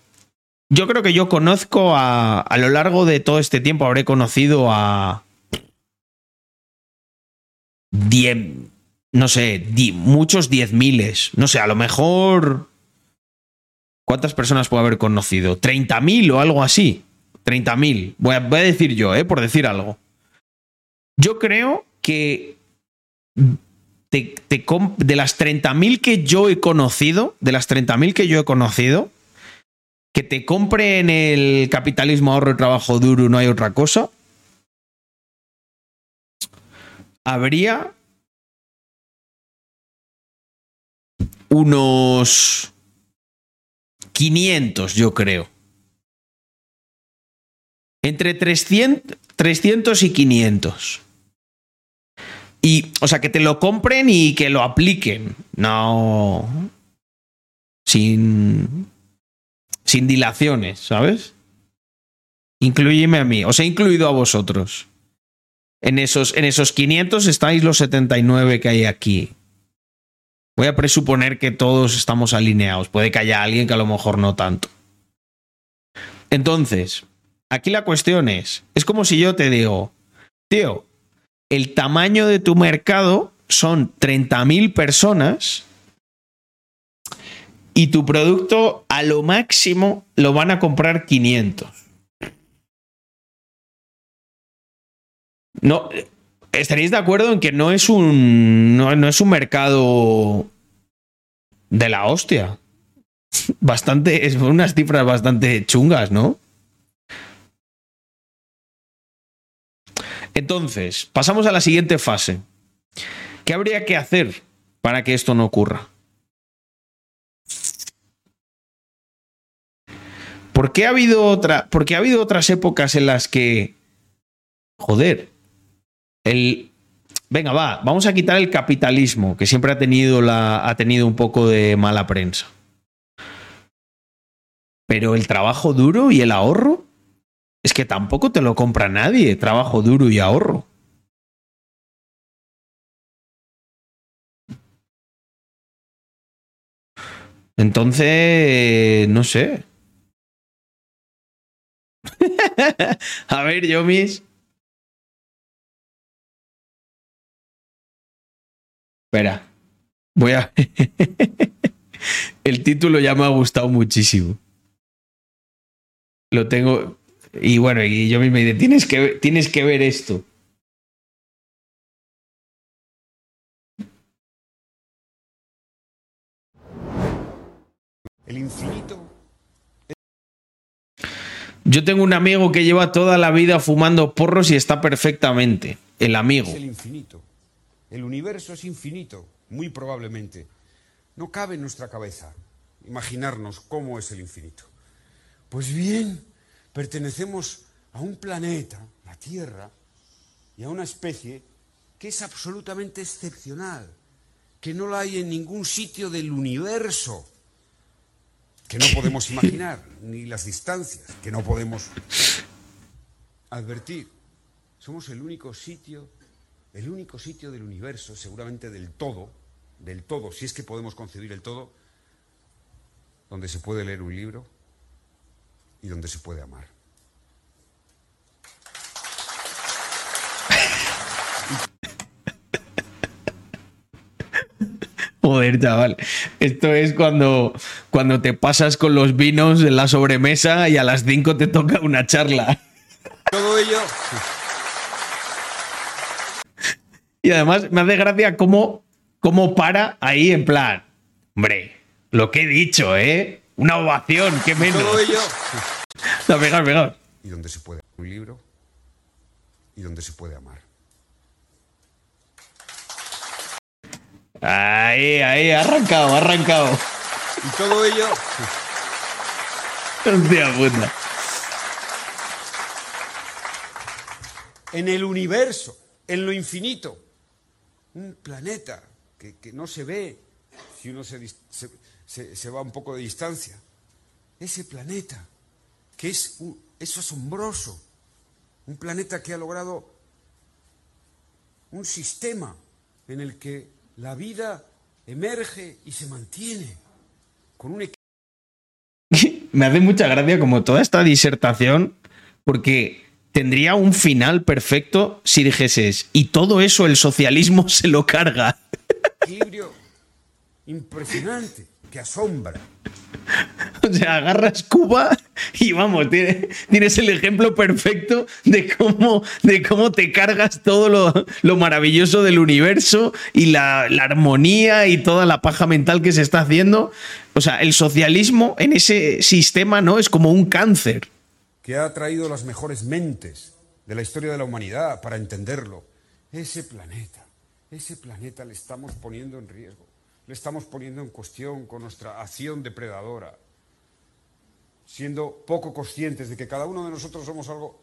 yo creo que yo conozco a, a lo largo de todo este tiempo, habré conocido a 10, no sé, di- muchos diez miles, no sé, a lo mejor... ¿Cuántas personas puedo haber conocido? ¿30.000 o algo así? 30.000. Voy a, voy a decir yo, ¿eh? Por decir algo. Yo creo que de las 30.000 que yo he conocido, de las 30.000 que yo he conocido, que te compren el capitalismo, ahorro y trabajo duro, no hay otra cosa, habría unos 500, yo creo. Entre 300, 300 y 500. Y, o sea, que te lo compren y que lo apliquen. No. Sin. Sin dilaciones, ¿sabes? Incluyeme a mí. Os he incluido a vosotros. En esos, en esos 500 estáis los 79 que hay aquí. Voy a presuponer que todos estamos alineados. Puede que haya alguien que a lo mejor no tanto. Entonces, aquí la cuestión es, es como si yo te digo, tío, el tamaño de tu mercado son 30.000 personas y tu producto a lo máximo lo van a comprar 500. No, estaréis de acuerdo en que no es un no, no es un mercado de la hostia. Bastante, es unas cifras bastante chungas, ¿no? Entonces, pasamos a la siguiente fase. ¿Qué habría que hacer para que esto no ocurra? ¿Por qué ha habido otra, porque ha habido otras épocas en las que joder, el venga, va, vamos a quitar el capitalismo, que siempre ha tenido ha tenido un poco de mala prensa. Pero el trabajo duro y el ahorro es que tampoco te lo compra nadie, trabajo duro y ahorro. Entonces, no sé. <laughs> a ver, Yomis. Espera. Voy a. <laughs> El título ya me ha gustado muchísimo. Lo tengo. Y bueno, y yo me dice, tienes que, ver- tienes que ver esto. El infinito Yo tengo un amigo que lleva toda la vida fumando porros y está perfectamente. El amigo. es el infinito. El universo es infinito, muy probablemente. No cabe en nuestra cabeza imaginarnos cómo es el infinito. Pues bien, pertenecemos a un planeta, la Tierra, y a una especie que es absolutamente excepcional, que no la hay en ningún sitio del universo, que no podemos imaginar, <laughs> ni las distancias, que no podemos advertir. Somos el único sitio, el único sitio del universo, seguramente del todo, del todo, si es que podemos concebir el todo, donde se puede leer un libro y donde se puede amar. Joder, chaval. Esto es cuando, cuando te pasas con los vinos en la sobremesa y a las 5 te toca una charla. Todo ello. Y además me hace gracia cómo, cómo para ahí en plan. Hombre, lo que he dicho, ¿eh? Una ovación, qué menos. Todo ello. No, pegar, pegar. Y donde se puede un libro y donde se puede amar. Ahí, ahí, ha arrancado, ha arrancado. Y todo ello. Hostia puta. En el universo, en lo infinito. Un planeta que, que no se ve si uno se, se- se- se va un poco de distancia. Ese planeta, que es, un- es asombroso. Un planeta que ha logrado un sistema en el que la vida emerge y se mantiene con un <laughs> Me hace mucha gracia como toda esta disertación, porque tendría un final perfecto si dijeses, y todo eso el socialismo <laughs> se lo carga. equilibrio impresionante que asombra. <laughs> O sea, agarras Cuba y vamos, tiene- tienes el ejemplo perfecto de cómo, de cómo te cargas todo lo, lo maravilloso del universo y la, la armonía y toda la paja mental que se está haciendo. O sea, el socialismo en ese sistema, ¿no? Es como un cáncer. Que ha traído las mejores mentes de la historia de la humanidad para entenderlo. Ese planeta, ese planeta le estamos poniendo en riesgo, le estamos poniendo en cuestión con nuestra acción depredadora, siendo poco conscientes de que cada uno de nosotros somos algo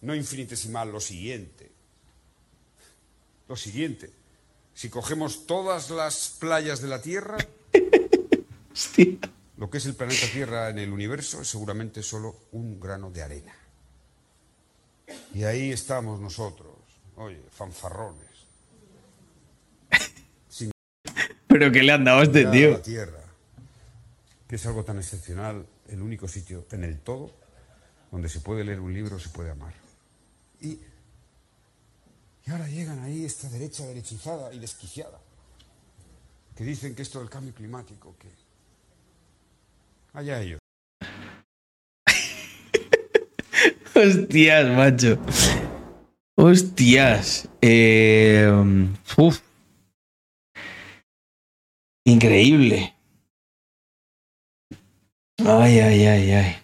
no infinitesimal, lo siguiente. Lo siguiente, si cogemos todas las playas de la Tierra, <laughs> lo que es el planeta Tierra en el universo es seguramente solo un grano de arena. Y ahí estamos nosotros, oye, fanfarrones. Sin <laughs> Pero que le han dado a este tío. la Tierra, que es algo tan excepcional, el único sitio en el todo donde se puede leer un libro, se puede amar. Y, y ahora llegan ahí esta derecha derechizada y desquiciada, que dicen que esto del cambio climático, que allá ellos. <laughs> Hostias, macho. Hostias. Eh, uf. Increíble. Ay, ay, ay, ay.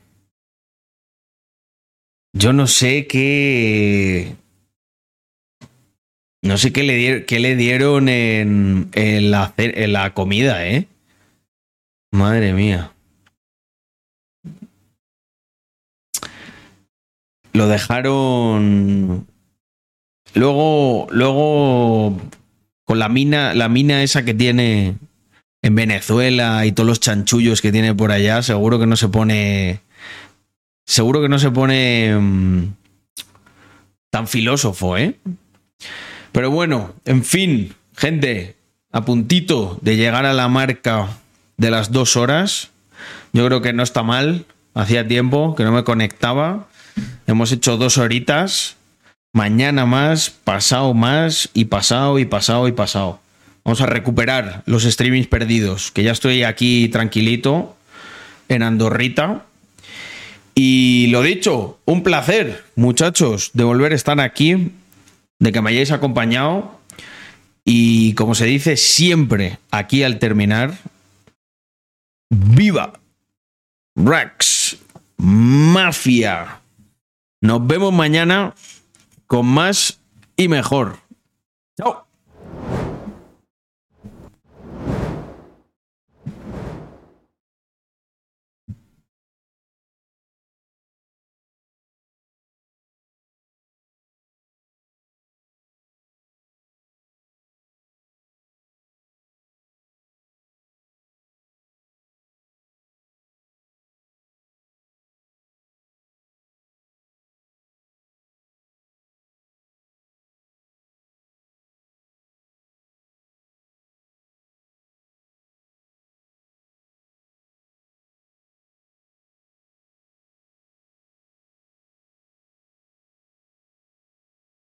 Yo no sé qué. No sé qué le, dieron, qué le dieron en, en la, en la comida, ¿eh? Madre mía. Lo dejaron. Luego, luego, con la mina, la mina esa que tiene en Venezuela y todos los chanchullos que tiene por allá, seguro que no se pone. Seguro que no se pone mm, tan filósofo, ¿eh? Pero bueno, en fin, gente, a puntito de llegar a la marca de las dos horas. Yo creo que no está mal. Hacía tiempo que no me conectaba. Hemos hecho dos horitas. Mañana más, pasado más, y pasado, y pasado, y pasado. Vamos a recuperar los streamings perdidos, que ya estoy aquí tranquilito en Andorrita. Y lo dicho, un placer, muchachos, de volver a estar aquí, de que me hayáis acompañado. Y como se dice siempre aquí al terminar, ¡Viva! Rax Mafia. Nos vemos mañana con más y mejor. Chao.